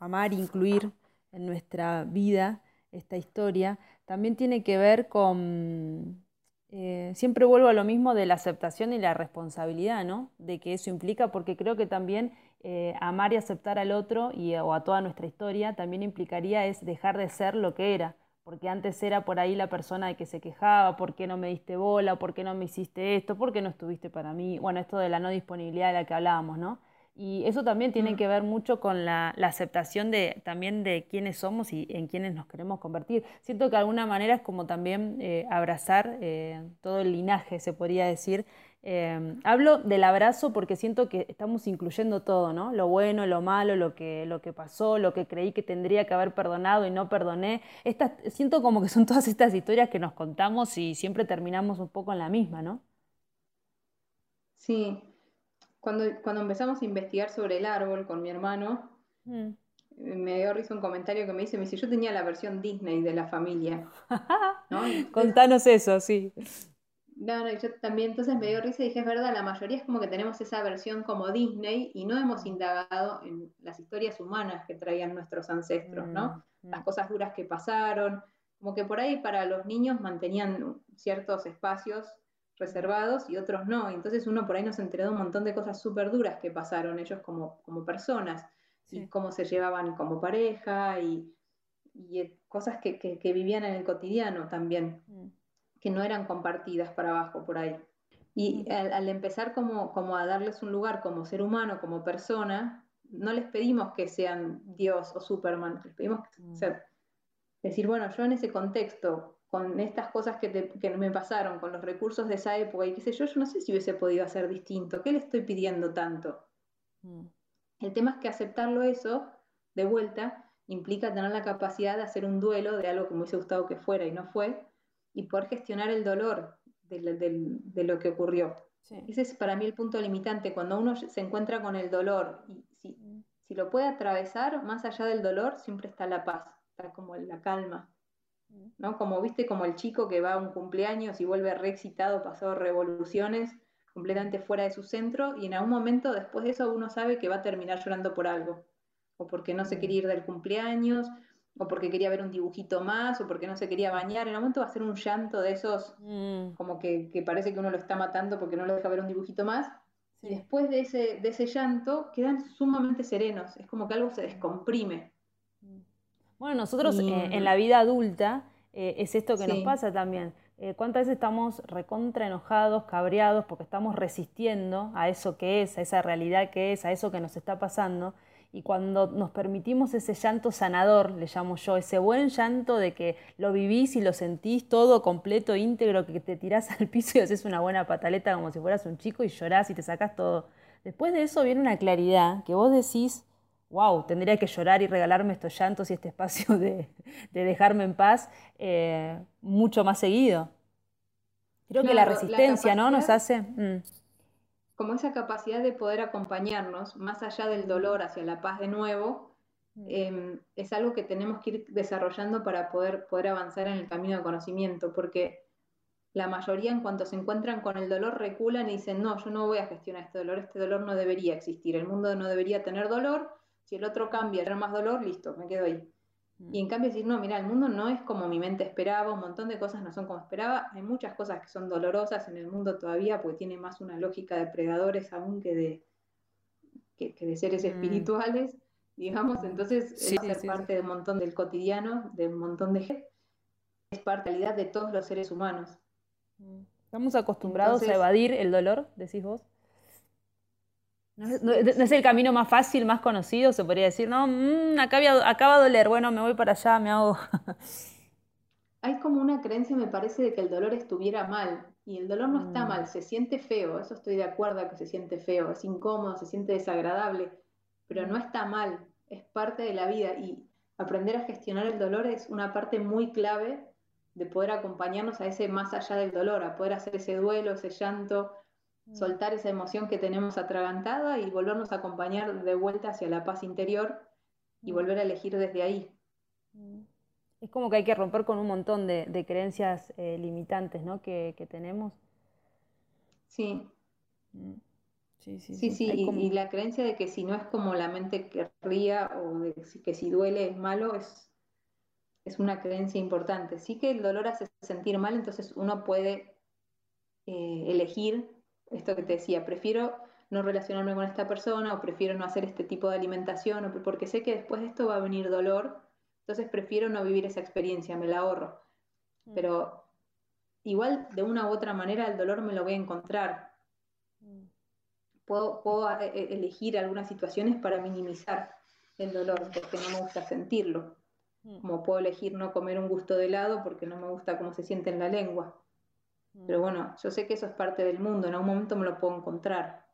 amar, incluir en nuestra vida esta historia, también tiene que ver con, eh, siempre vuelvo a lo mismo de la aceptación y la responsabilidad, ¿no? De que eso implica, porque creo que también eh, amar y aceptar al otro y, o a toda nuestra historia también implicaría es dejar de ser lo que era, porque antes era por ahí la persona de que se quejaba, ¿por qué no me diste bola? ¿Por qué no me hiciste esto? ¿Por qué no estuviste para mí? Bueno, esto de la no disponibilidad de la que hablábamos, ¿no? Y eso también tiene mm. que ver mucho con la, aceptación de, también de quiénes somos y en quiénes nos queremos convertir. Siento que de alguna manera es como también eh, abrazar eh, todo el linaje, se podría decir. Eh, hablo del abrazo porque siento que estamos incluyendo todo, ¿no? Lo bueno, lo malo, lo que, lo que pasó, lo que creí que tendría que haber perdonado y no perdoné. Estas, siento como que son todas estas historias que nos contamos y siempre terminamos un poco en la misma, ¿no? Sí, cuando, cuando empezamos a investigar sobre el árbol con mi hermano, mm. me dio risa un comentario que me dice, me dice, yo tenía la versión Disney de la familia. Contanos eso, sí. No, no, yo también entonces me dio risa y dije, es verdad, la mayoría es como que tenemos esa versión como Disney y no hemos indagado en las historias humanas que traían nuestros ancestros, ¿no? Mm, mm. Las cosas duras que pasaron, como que por ahí para los niños mantenían ciertos espacios reservados y otros no. entonces uno por ahí nos enteró de un montón de cosas súper duras que pasaron ellos como, como personas y cómo se llevaban como pareja y, y cosas que, que, vivían en el cotidiano también, mm. que no eran compartidas para abajo por ahí. Y mm. al, empezar como, como a darles un lugar como ser humano, como persona, no les pedimos que sean Dios o Superman, les pedimos mm. ser, decir, bueno, yo en ese contexto con estas cosas que, me pasaron, con los recursos de esa época y qué sé yo, yo no sé si hubiese podido hacer distinto. ¿Qué le estoy pidiendo tanto? Mm. El tema es que aceptarlo eso, de vuelta, implica tener la capacidad de hacer un duelo de algo que me hubiese gustado que fuera y no fue, y poder gestionar el dolor de, lo que ocurrió. Ese es para mí el punto limitante, cuando uno se encuentra con el dolor y si, mm. si lo puede atravesar, más allá del dolor, siempre está la paz, está como la calma. ¿No? Como viste, como el chico que va a un cumpleaños y vuelve re excitado, pasó revoluciones, completamente fuera de su centro, y en algún momento después de eso uno sabe que va a terminar llorando por algo, o porque no se quería ir del cumpleaños, o porque quería ver un dibujito más, o porque no se quería bañar, en algún momento va a ser un llanto de esos, mm. como que, parece que uno lo está matando porque no lo deja ver un dibujito más, y después de ese, de ese llanto quedan sumamente serenos, es como que algo se descomprime. Bueno, nosotros eh, en la vida adulta eh, es esto que nos pasa también. Eh, ¿Cuántas veces estamos recontra enojados, cabreados, porque estamos resistiendo a eso que es, a esa realidad que es, a eso que nos está pasando? Y cuando nos permitimos ese llanto sanador, le llamo yo, ese buen llanto de que lo vivís y lo sentís todo completo, íntegro, que te tirás al piso y haces una buena pataleta como si fueras un chico y llorás y te sacás todo. Después de eso viene una claridad que vos decís, wow, tendría que llorar y regalarme estos llantos y este espacio de, dejarme en paz eh, mucho más seguido. Creo que la resistencia, ¿no? Nos hace... Mm. Como esa capacidad de poder acompañarnos más allá del dolor hacia la paz de nuevo, mm. em, es algo que tenemos que ir desarrollando para poder, poder avanzar en el camino de conocimiento, porque la mayoría en cuanto se encuentran con el dolor reculan y dicen, no, yo no voy a gestionar este dolor, este dolor no debería existir, el mundo no debería tener dolor, si el otro cambia, tener más dolor, listo, me quedo ahí. Y en mm. cambio decir, no, mira, el mundo no es como mi mente esperaba, un montón de cosas no son como esperaba, hay muchas cosas que son dolorosas en el mundo todavía porque tiene más una lógica de predadores aún que de, que, de seres mm. espirituales, digamos, entonces es ser parte de un montón del cotidiano, de un montón de gente, es parte de todos los seres humanos. Mm. ¿Estamos acostumbrados a evadir el dolor, decís vos? No es, el camino más fácil, más conocido, se podría decir, no, mm, acaba, de doler, bueno, me voy para allá, me hago... Hay como una creencia, me parece, de que el dolor estuviera mal, y el dolor no está mm. mal, se siente feo, eso estoy de acuerdo que se siente feo, es incómodo, se siente desagradable, pero no mm. está mal, es parte de la vida, y aprender a gestionar el dolor es una parte muy clave de poder acompañarnos a ese más allá del dolor, a poder hacer ese duelo, ese llanto. Soltar esa emoción que tenemos atragantada y volvernos a acompañar de vuelta hacia la paz interior, y volver a elegir desde ahí. Es como que hay que romper con un montón de, creencias eh, limitantes ¿no? que, tenemos. Sí. Sí, sí, sí. sí, Y, la creencia de que si no es como la mente querría o de que si duele es malo es, es una creencia importante. Sí que el dolor hace sentir mal, entonces uno puede eh, elegir esto que te decía, prefiero no relacionarme con esta persona o prefiero no hacer este tipo de alimentación o porque sé que después de esto va a venir dolor, entonces prefiero no vivir esa experiencia, me la ahorro. Mm. Pero igual de una u otra manera el dolor me lo voy a encontrar. Mm. Puedo, eh, eh, elegir algunas situaciones para minimizar el dolor porque no me gusta sentirlo. Mm. Como puedo elegir no comer un gusto de helado porque no me gusta cómo se siente en la lengua. Pero bueno, yo sé que eso es parte del mundo, en algún momento me lo puedo encontrar.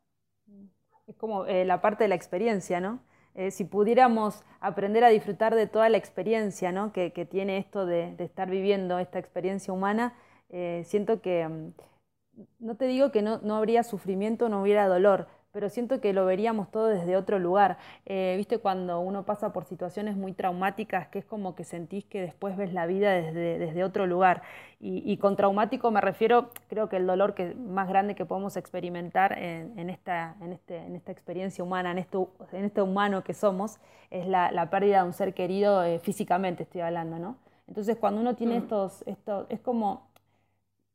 Es como eh, la parte de la experiencia, ¿no? Eh, si pudiéramos aprender a disfrutar de toda la experiencia ¿no? que, tiene esto de, estar viviendo esta experiencia humana, eh, siento que, mm, no te digo que no, no habría sufrimiento, no hubiera dolor, pero siento que lo veríamos todo desde otro lugar. Eh, viste cuando uno pasa por situaciones muy traumáticas, que es como que sentís que después ves la vida desde, desde otro lugar. Y, con traumático me refiero, creo que el dolor que, más grande que podemos experimentar en, esta, en, este, en esta experiencia humana, en, esto, en este humano que somos, es la, pérdida de un ser querido eh, físicamente, estoy hablando, ¿no? Entonces cuando uno tiene mm. estos, estos, es como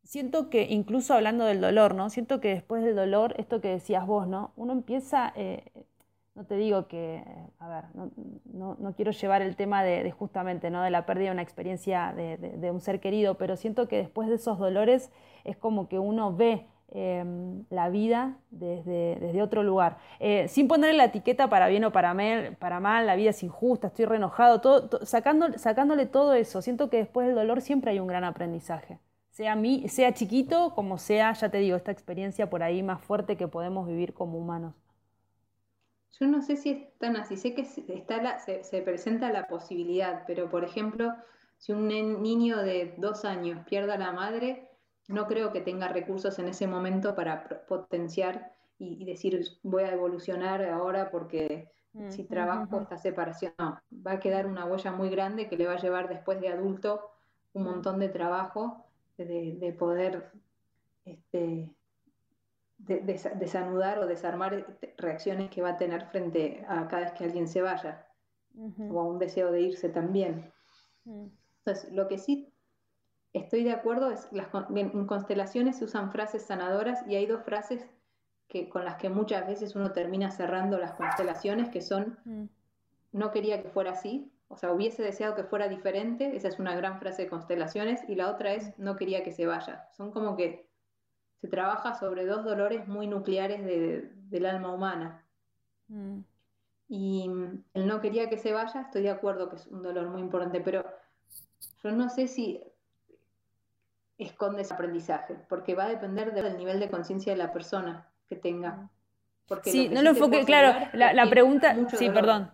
siento que incluso hablando del dolor, ¿no? Siento que después del dolor, esto que decías vos, ¿no? Uno empieza, eh, no te digo que, a ver, no, quiero llevar el tema de, justamente, ¿no? De la pérdida de una experiencia de, un ser querido, pero siento que después de esos dolores es como que uno ve em, la vida desde, desde otro lugar. Eh, sin ponerle la etiqueta para bien o para mal, para mal la vida es injusta, estoy reenojado, todo, sacándole todo eso. Siento que después del dolor siempre hay un gran aprendizaje sea, mí, sea chiquito como sea, ya te digo, esta experiencia por ahí más fuerte que podemos vivir como humanos. Yo no sé si es tan así, sé que está se, presenta la posibilidad, pero por ejemplo, si un niño de dos años pierde a la madre, no creo que tenga recursos en ese momento para potenciar y, decir voy a evolucionar ahora porque mm, si trabajo esta separación, no, va a quedar una huella muy grande que le va a llevar después de adulto un mm. montón de trabajo de, poder este, desanudar o desarmar reacciones que va a tener frente a cada vez que alguien se vaya o a un deseo de irse también. Mm. Entonces, lo que sí estoy de acuerdo es, las, en constelaciones se usan frases sanadoras y hay dos frases que, con las que muchas veces uno termina cerrando las constelaciones, que son, mm. no quería que fuera así, o sea, hubiese deseado que fuera diferente, esa es una gran frase de constelaciones, y la otra es, no quería que se vaya. Son como que se trabaja sobre dos dolores muy nucleares del alma humana. Mm. Y el no quería que se vaya, estoy de acuerdo que es un dolor muy importante, pero yo no sé si esconde ese aprendizaje, porque va a depender del nivel de conciencia de la persona que tenga. Mm. Porque sí, no lo enfoqué, claro, la, pregunta, sí, perdón.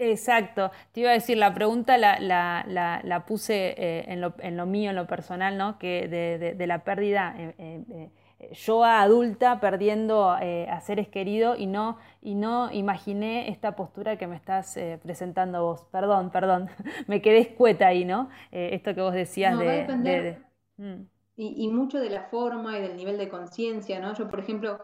Exacto, te iba a decir, la pregunta la, la, la, puse eh, en, lo, en, lo, mío, en lo personal, ¿no? Que de, de, la pérdida, eh, eh, yo adulta perdiendo a seres queridos y no, y no imaginé esta postura que me estás presentando vos. Perdón, perdón, me quedé escueta ahí, ¿no? esto que vos decías de... Mm. y, y mucho de la forma y del nivel de conciencia, ¿no? Yo, por ejemplo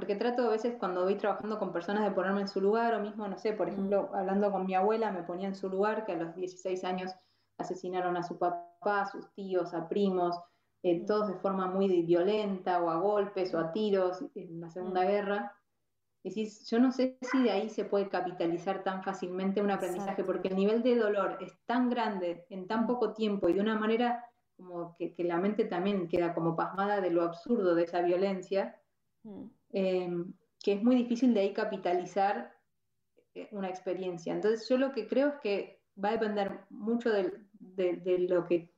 porque trato a veces cuando voy trabajando con personas de ponerme en su lugar, o mismo, no sé, por ejemplo, hablando con mi abuela, me ponía en su lugar, que a los 16 años asesinaron a su papá, a sus tíos, a primos, eh, todos de forma muy violenta, o a golpes, o a tiros, en la Segunda Guerra. Si, yo no sé si de ahí se puede capitalizar tan fácilmente un aprendizaje, porque el nivel de dolor es tan grande en tan poco tiempo y de una manera como que, que la mente también queda como pasmada de lo absurdo de esa violencia, Em, que es muy difícil de ahí capitalizar eh, una experiencia. Entonces yo lo que creo es que va a depender mucho de, lo que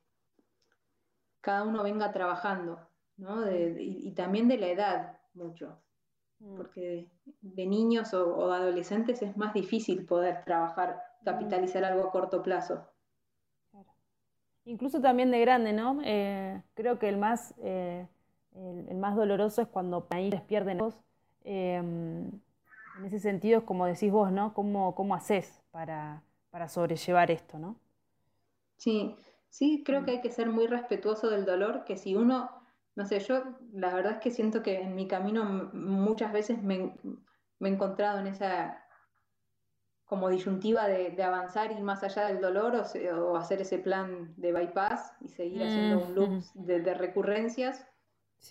cada uno venga trabajando, ¿no? y, también de la edad mucho, mm. porque de niños o, adolescentes es más difícil poder trabajar, mm. capitalizar algo a corto plazo. Incluso también de grande, ¿no? Eh, creo que el más... Eh, el, más doloroso es cuando ahí les pierden em, en ese sentido es como decís vos, ¿no? ¿Cómo, cómo haces para, para sobrellevar esto, ¿no? Sí, sí, creo que hay que ser muy respetuoso del dolor, que si uno, no sé, yo la verdad es que siento que en mi camino muchas veces me, me he encontrado en esa como disyuntiva de, avanzar y más allá del dolor o, hacer ese plan de bypass y seguir haciendo un loop de, recurrencias.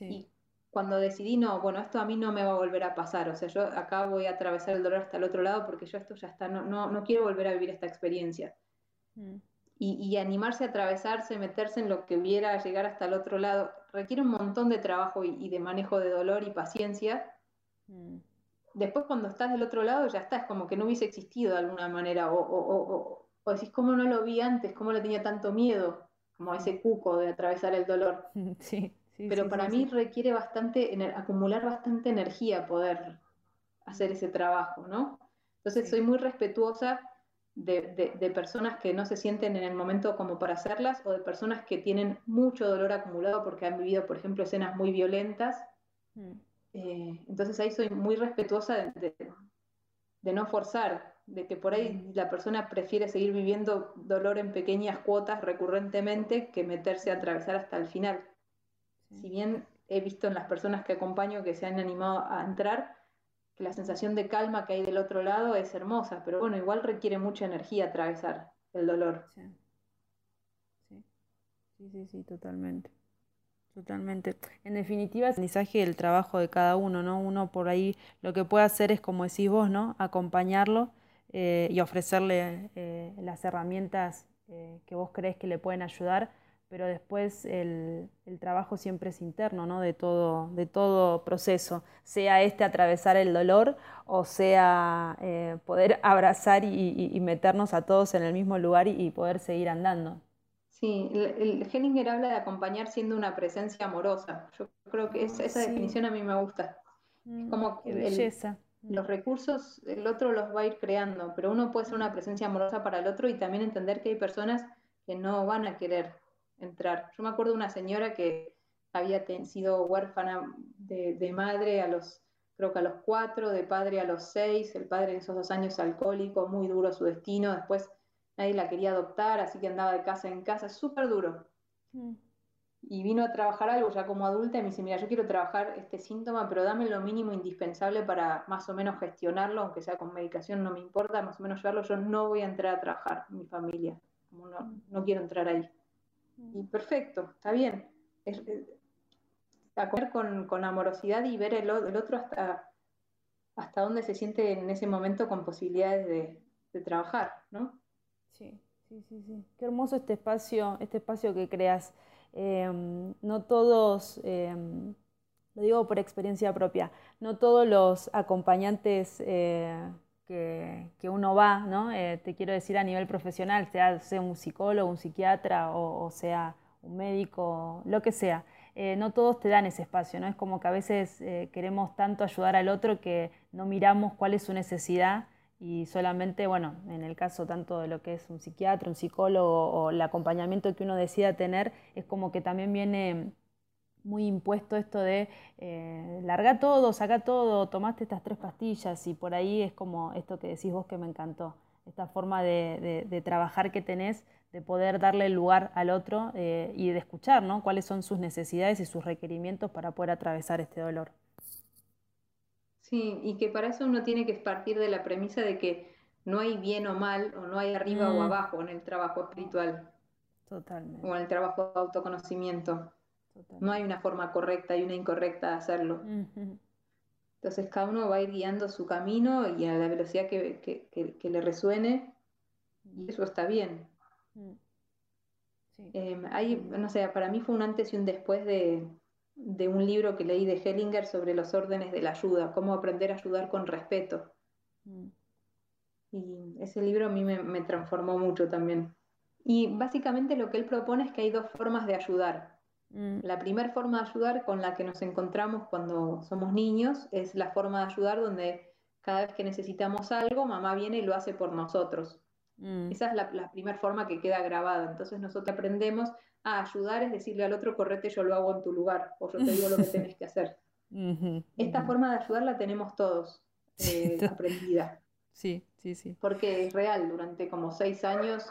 Y cuando decidí, no, bueno, esto a mí no me va a volver a pasar, o sea, yo acá voy a atravesar el dolor hasta el otro lado porque yo esto ya está, no, no, no quiero volver a vivir esta experiencia. Mm. Y, animarse a atravesarse, meterse en lo que hubiera, llegar hasta el otro lado, requiere un montón de trabajo y, de manejo de dolor y paciencia. Mm después cuando estás del otro lado ya está, es como que no hubiese existido de alguna manera, o, o, o, decís, ¿cómo no lo vi antes? ¿Cómo le tenía tanto miedo? Como ese cuco de atravesar el dolor. Sí, sí Pero para mí requiere bastante, acumular bastante energía poder hacer ese trabajo, ¿no? Entonces soy muy respetuosa de, de, personas que no se sienten en el momento como para hacerlas o de personas que tienen mucho dolor acumulado porque han vivido, por ejemplo, escenas muy violentas. Mm. Eh, entonces ahí soy muy respetuosa de, no forzar, de que por ahí la persona prefiere seguir viviendo dolor en pequeñas cuotas recurrentemente que meterse a atravesar hasta el final. Si bien he visto en las personas que acompaño que se han animado a entrar, que la sensación de calma que hay del otro lado es hermosa, pero bueno, igual requiere mucha energía atravesar el dolor. sí, sí, sí, sí totalmente. Totalmente. En definitiva, el aprendizaje del trabajo de cada uno, ¿no? Uno por ahí lo que puede hacer es, como decís vos, ¿no? Acompañarlo eh, y ofrecerle eh, las herramientas eh, que vos crees que le pueden ayudar, pero después el, trabajo siempre es interno, ¿no? De todo, de todo proceso, sea este atravesar el dolor o sea poder abrazar y, meternos a todos en el mismo lugar y poder seguir andando. Sí, el, Hellinger habla de acompañar siendo una presencia amorosa. Yo creo que esa definición a mí me gusta. Mm, como belleza. los recursos el otro los va a ir creando, pero uno puede ser una presencia amorosa para el otro y también entender que hay personas que no van a querer entrar. Yo me acuerdo de una señora que había sido huérfana de, de madre a los, creo que a los cuatro, de padre a los seis, el padre en esos dos años alcohólico, muy duro su destino, después nadie la quería adoptar, así que andaba de casa en casa, súper duro. Mm. Y vino a trabajar algo ya como adulta y me dice, mira, yo quiero trabajar este síntoma, pero dame lo mínimo indispensable para más o menos gestionarlo, aunque sea con medicación, no me importa, más o menos llevarlo, yo no voy a entrar a trabajar, mi familia, no, mm. quiero entrar ahí. Y perfecto, está bien. Es, comer con, amorosidad y ver el, otro hasta, hasta dónde se siente en ese momento con posibilidades de, de trabajar, ¿no? Sí, sí, sí, sí. Qué hermoso este espacio, este espacio que creas. Em, no todos, em, lo digo por experiencia propia, no todos los acompañantes eh, que, uno va, ¿no? Eh, te quiero decir a nivel profesional, sea, sea un psicólogo, un psiquiatra o, sea un médico, lo que sea, eh, no todos te dan ese espacio, ¿no? Es como que a veces queremos tanto ayudar al otro que no miramos cuál es su necesidad y solamente, bueno, en el caso tanto de lo que es un psiquiatra, un psicólogo o el acompañamiento que uno decida tener, es como que también viene muy impuesto esto de eh, larga todo, saca todo, tomaste estas tres pastillas y por ahí es como esto que decís vos que me encantó, esta forma de, trabajar que tenés, de poder darle lugar al otro eh, y de escuchar ¿no? cuáles son sus necesidades y sus requerimientos para poder atravesar este dolor. Sí, y que para eso uno tiene que partir de la premisa de que no hay bien o mal, o no hay arriba o mm. abajo en el trabajo espiritual. Totalmente. O en el trabajo de autoconocimiento. No hay una forma correcta y una incorrecta de hacerlo. Entonces cada uno va a ir guiando su camino y a la velocidad que, le resuene, y eso está bien. Mm. Em, hay, no sé, para mí fue un antes y un después de, de un libro que leí de Hellinger sobre los órdenes de la ayuda, cómo aprender a ayudar con respeto. Mm. Y ese libro a mí me, transformó mucho también. Y básicamente lo que él propone es que hay dos formas de ayudar. Mm. La primera forma de ayudar con la que nos encontramos cuando somos niños es la forma de ayudar donde cada vez que necesitamos algo, mamá viene y lo hace por nosotros. Mm. Esa es la, la primera forma que queda grabada. Entonces nosotros aprendemos a ayudar es decirle al otro, correte, yo lo hago en tu lugar, o yo te digo lo que tienes que hacer. Esta forma de ayudar la tenemos todos eh, aprendida. Sí, sí, sí. Porque es real, durante como seis años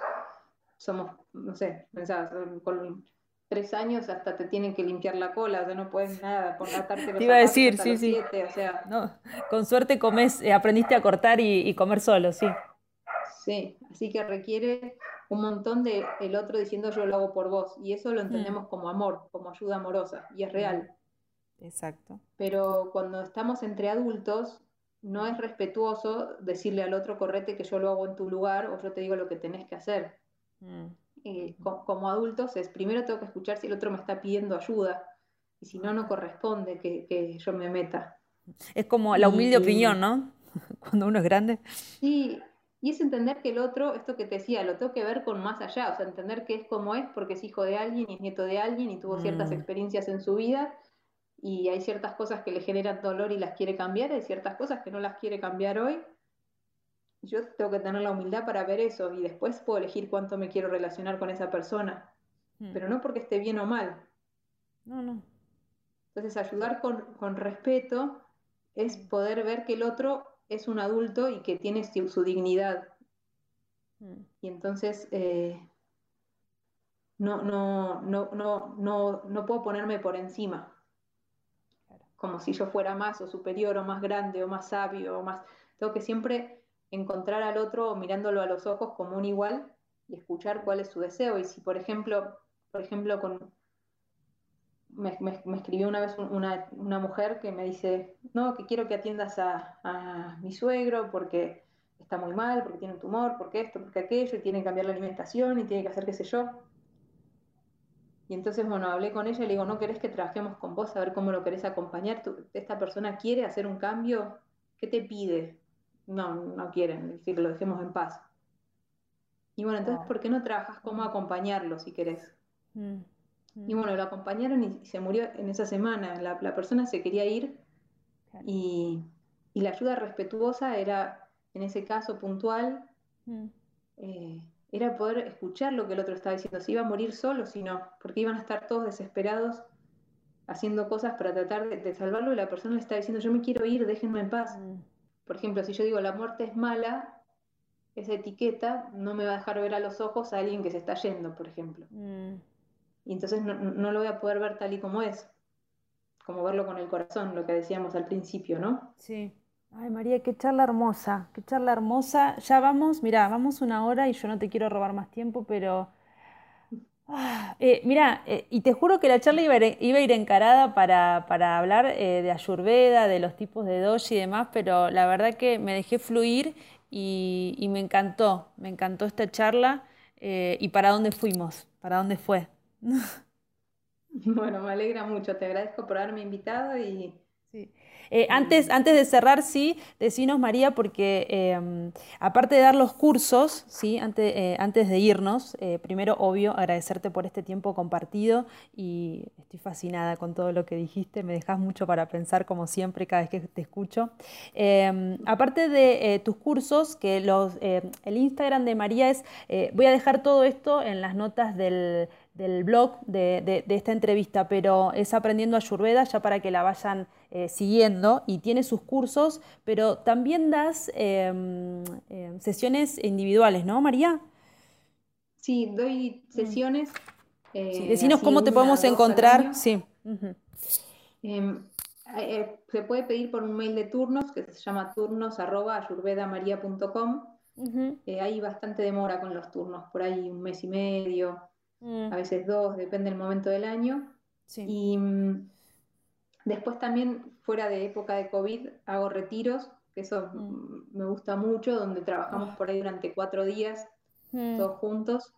somos, no sé, pensabas, con tres años hasta te tienen que limpiar la cola, o sea, no puedes nada, por atarte Te iba a decir, sí, sí. o sea... no, con suerte comes, eh, aprendiste a cortar y, comer solo, sí. Sí, así que requiere un montón de el otro diciendo yo lo hago por vos, y eso lo mm. entendemos como amor, como ayuda amorosa, y es real. Exacto. Pero cuando estamos entre adultos, no es respetuoso decirle al otro, correte que yo lo hago en tu lugar o yo te digo lo que tenés que hacer. Mm. Eh, como adultos es, primero tengo que escuchar si el otro me está pidiendo ayuda y si no, no corresponde que, yo me meta. Es como la humilde opinión, ¿no? Cuando uno es grande. Sí, y es entender que el otro, esto que te decía, lo tengo que ver con más allá, o sea, entender que es como es porque es hijo de alguien y es nieto de alguien y tuvo ciertas mm. experiencias en su vida y hay ciertas cosas que le generan dolor y las quiere cambiar, hay ciertas cosas que no las quiere cambiar hoy. Yo tengo que tener la humildad para ver eso y después puedo elegir cuánto me quiero relacionar con esa persona, hmm. pero no porque esté bien o mal. No, no. Entonces ayudar con, respeto es hmm. poder ver que el otro es un adulto y que tiene su, dignidad. Hmm. Y entonces eh, no, no, no, no, no, no puedo ponerme por encima como si yo fuera más o superior o más grande o más sabio o más... Tengo que siempre encontrar al otro mirándolo a los ojos como un igual y escuchar cuál es su deseo. Y si, por ejemplo, por ejemplo, con... Me, escribió una vez una, mujer que me dice, no, que quiero que atiendas a, a mi suegro porque está muy mal, porque tiene un tumor, porque esto, porque aquello, y tiene que cambiar la alimentación y tiene que hacer qué sé yo. Y entonces, bueno, hablé con ella y le digo, ¿no querés que trabajemos con vos a ver cómo lo querés acompañar? ¿Esta persona quiere hacer un cambio? ¿Qué te pide? No, no quieren, decir que lo dejemos en paz. Y bueno, entonces, ¿por qué no trabajas cómo acompañarlo si querés? Mm, mm. Y bueno, lo acompañaron y se murió en esa semana. La, persona se quería ir y, la ayuda respetuosa era, en ese caso puntual, mm. eh, era poder escuchar lo que el otro estaba diciendo, si iba a morir solo, si no, porque iban a estar todos desesperados haciendo cosas para tratar de, salvarlo y la persona le está diciendo, yo me quiero ir, déjenme en paz. Por ejemplo, si yo digo la muerte es mala, esa etiqueta no me va a dejar ver a los ojos a alguien que se está yendo, por ejemplo. Mm. Y entonces no, no, lo voy a poder ver tal y como es, como verlo con el corazón, lo que decíamos al principio, ¿no? Sí. Ay, María, qué charla hermosa, qué charla hermosa. Ya vamos, mira, vamos una hora y yo no te quiero robar más tiempo, pero... Eh, mira, eh, y te juro que la charla iba a ir, iba a ir encarada para, para hablar eh, de Ayurveda, de los tipos de doji y demás, pero la verdad que me dejé fluir y, y me encantó, me encantó esta charla. ¿Y para dónde fuimos? ¿Para dónde fue? Bueno, me alegra mucho, te agradezco por haberme invitado y sí. Eh, antes, antes de cerrar, sí, decinos María, porque em, aparte de dar los cursos, ¿sí? antes, eh, antes de irnos, eh, primero, obvio, agradecerte por este tiempo compartido y estoy fascinada con todo lo que dijiste, me dejas mucho para pensar como siempre cada vez que te escucho. Em, aparte de tus cursos, que los, el Instagram de María es, voy a dejar todo esto en las notas del del blog de, esta entrevista, pero es Aprendiendo Ayurveda ya para que la vayan eh, siguiendo y tiene sus cursos, pero también das em, em, sesiones individuales, ¿no, María? Sí, doy mm. sesiones. Eh, decinos cómo te podemos encontrar. Sí. Eh, se puede pedir por un mail de turnos que se llama turnos.ayurvedamaria.com. hay bastante demora con los turnos, por ahí un mes y medio a veces dos, depende del momento del año. Y mm, después también, fuera de época de COVID, hago retiros, que eso mm. me gusta mucho, donde trabajamos ah. por ahí durante cuatro días, mm. todos juntos,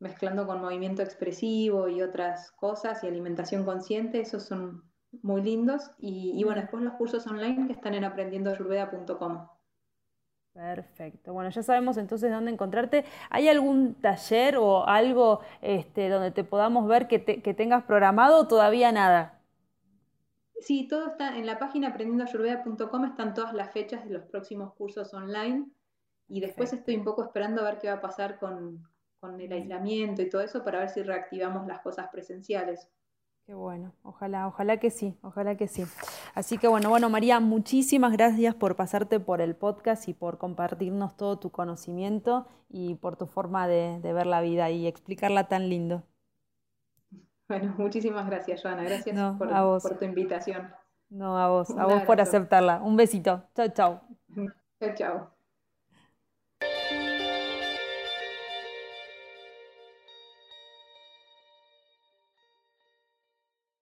mezclando con movimiento expresivo y otras cosas, y alimentación consciente, esos son muy lindos. Y, y bueno, después los cursos online que están en aprendiendoayurveda.com. Perfecto. Bueno, ya sabemos entonces dónde encontrarte. ¿Hay algún taller o algo este, donde te podamos ver que, tengas programado o todavía nada? Sí, todo está en la página aprendiendoayurveda.com, están todas las fechas de los próximos cursos online y después estoy un poco esperando a ver qué va a pasar con, con el aislamiento y todo eso para ver si reactivamos las cosas presenciales. Qué bueno, ojalá, ojalá que sí, ojalá que sí. Así que bueno, bueno, María, muchísimas gracias por pasarte por el podcast y por compartirnos todo tu conocimiento y por tu forma de, ver la vida y explicarla tan lindo. Bueno, muchísimas gracias, Joana. Gracias por, por, tu invitación. No, a vos, a vos por aceptarla. Un besito. Chao, chao. Chao, chao.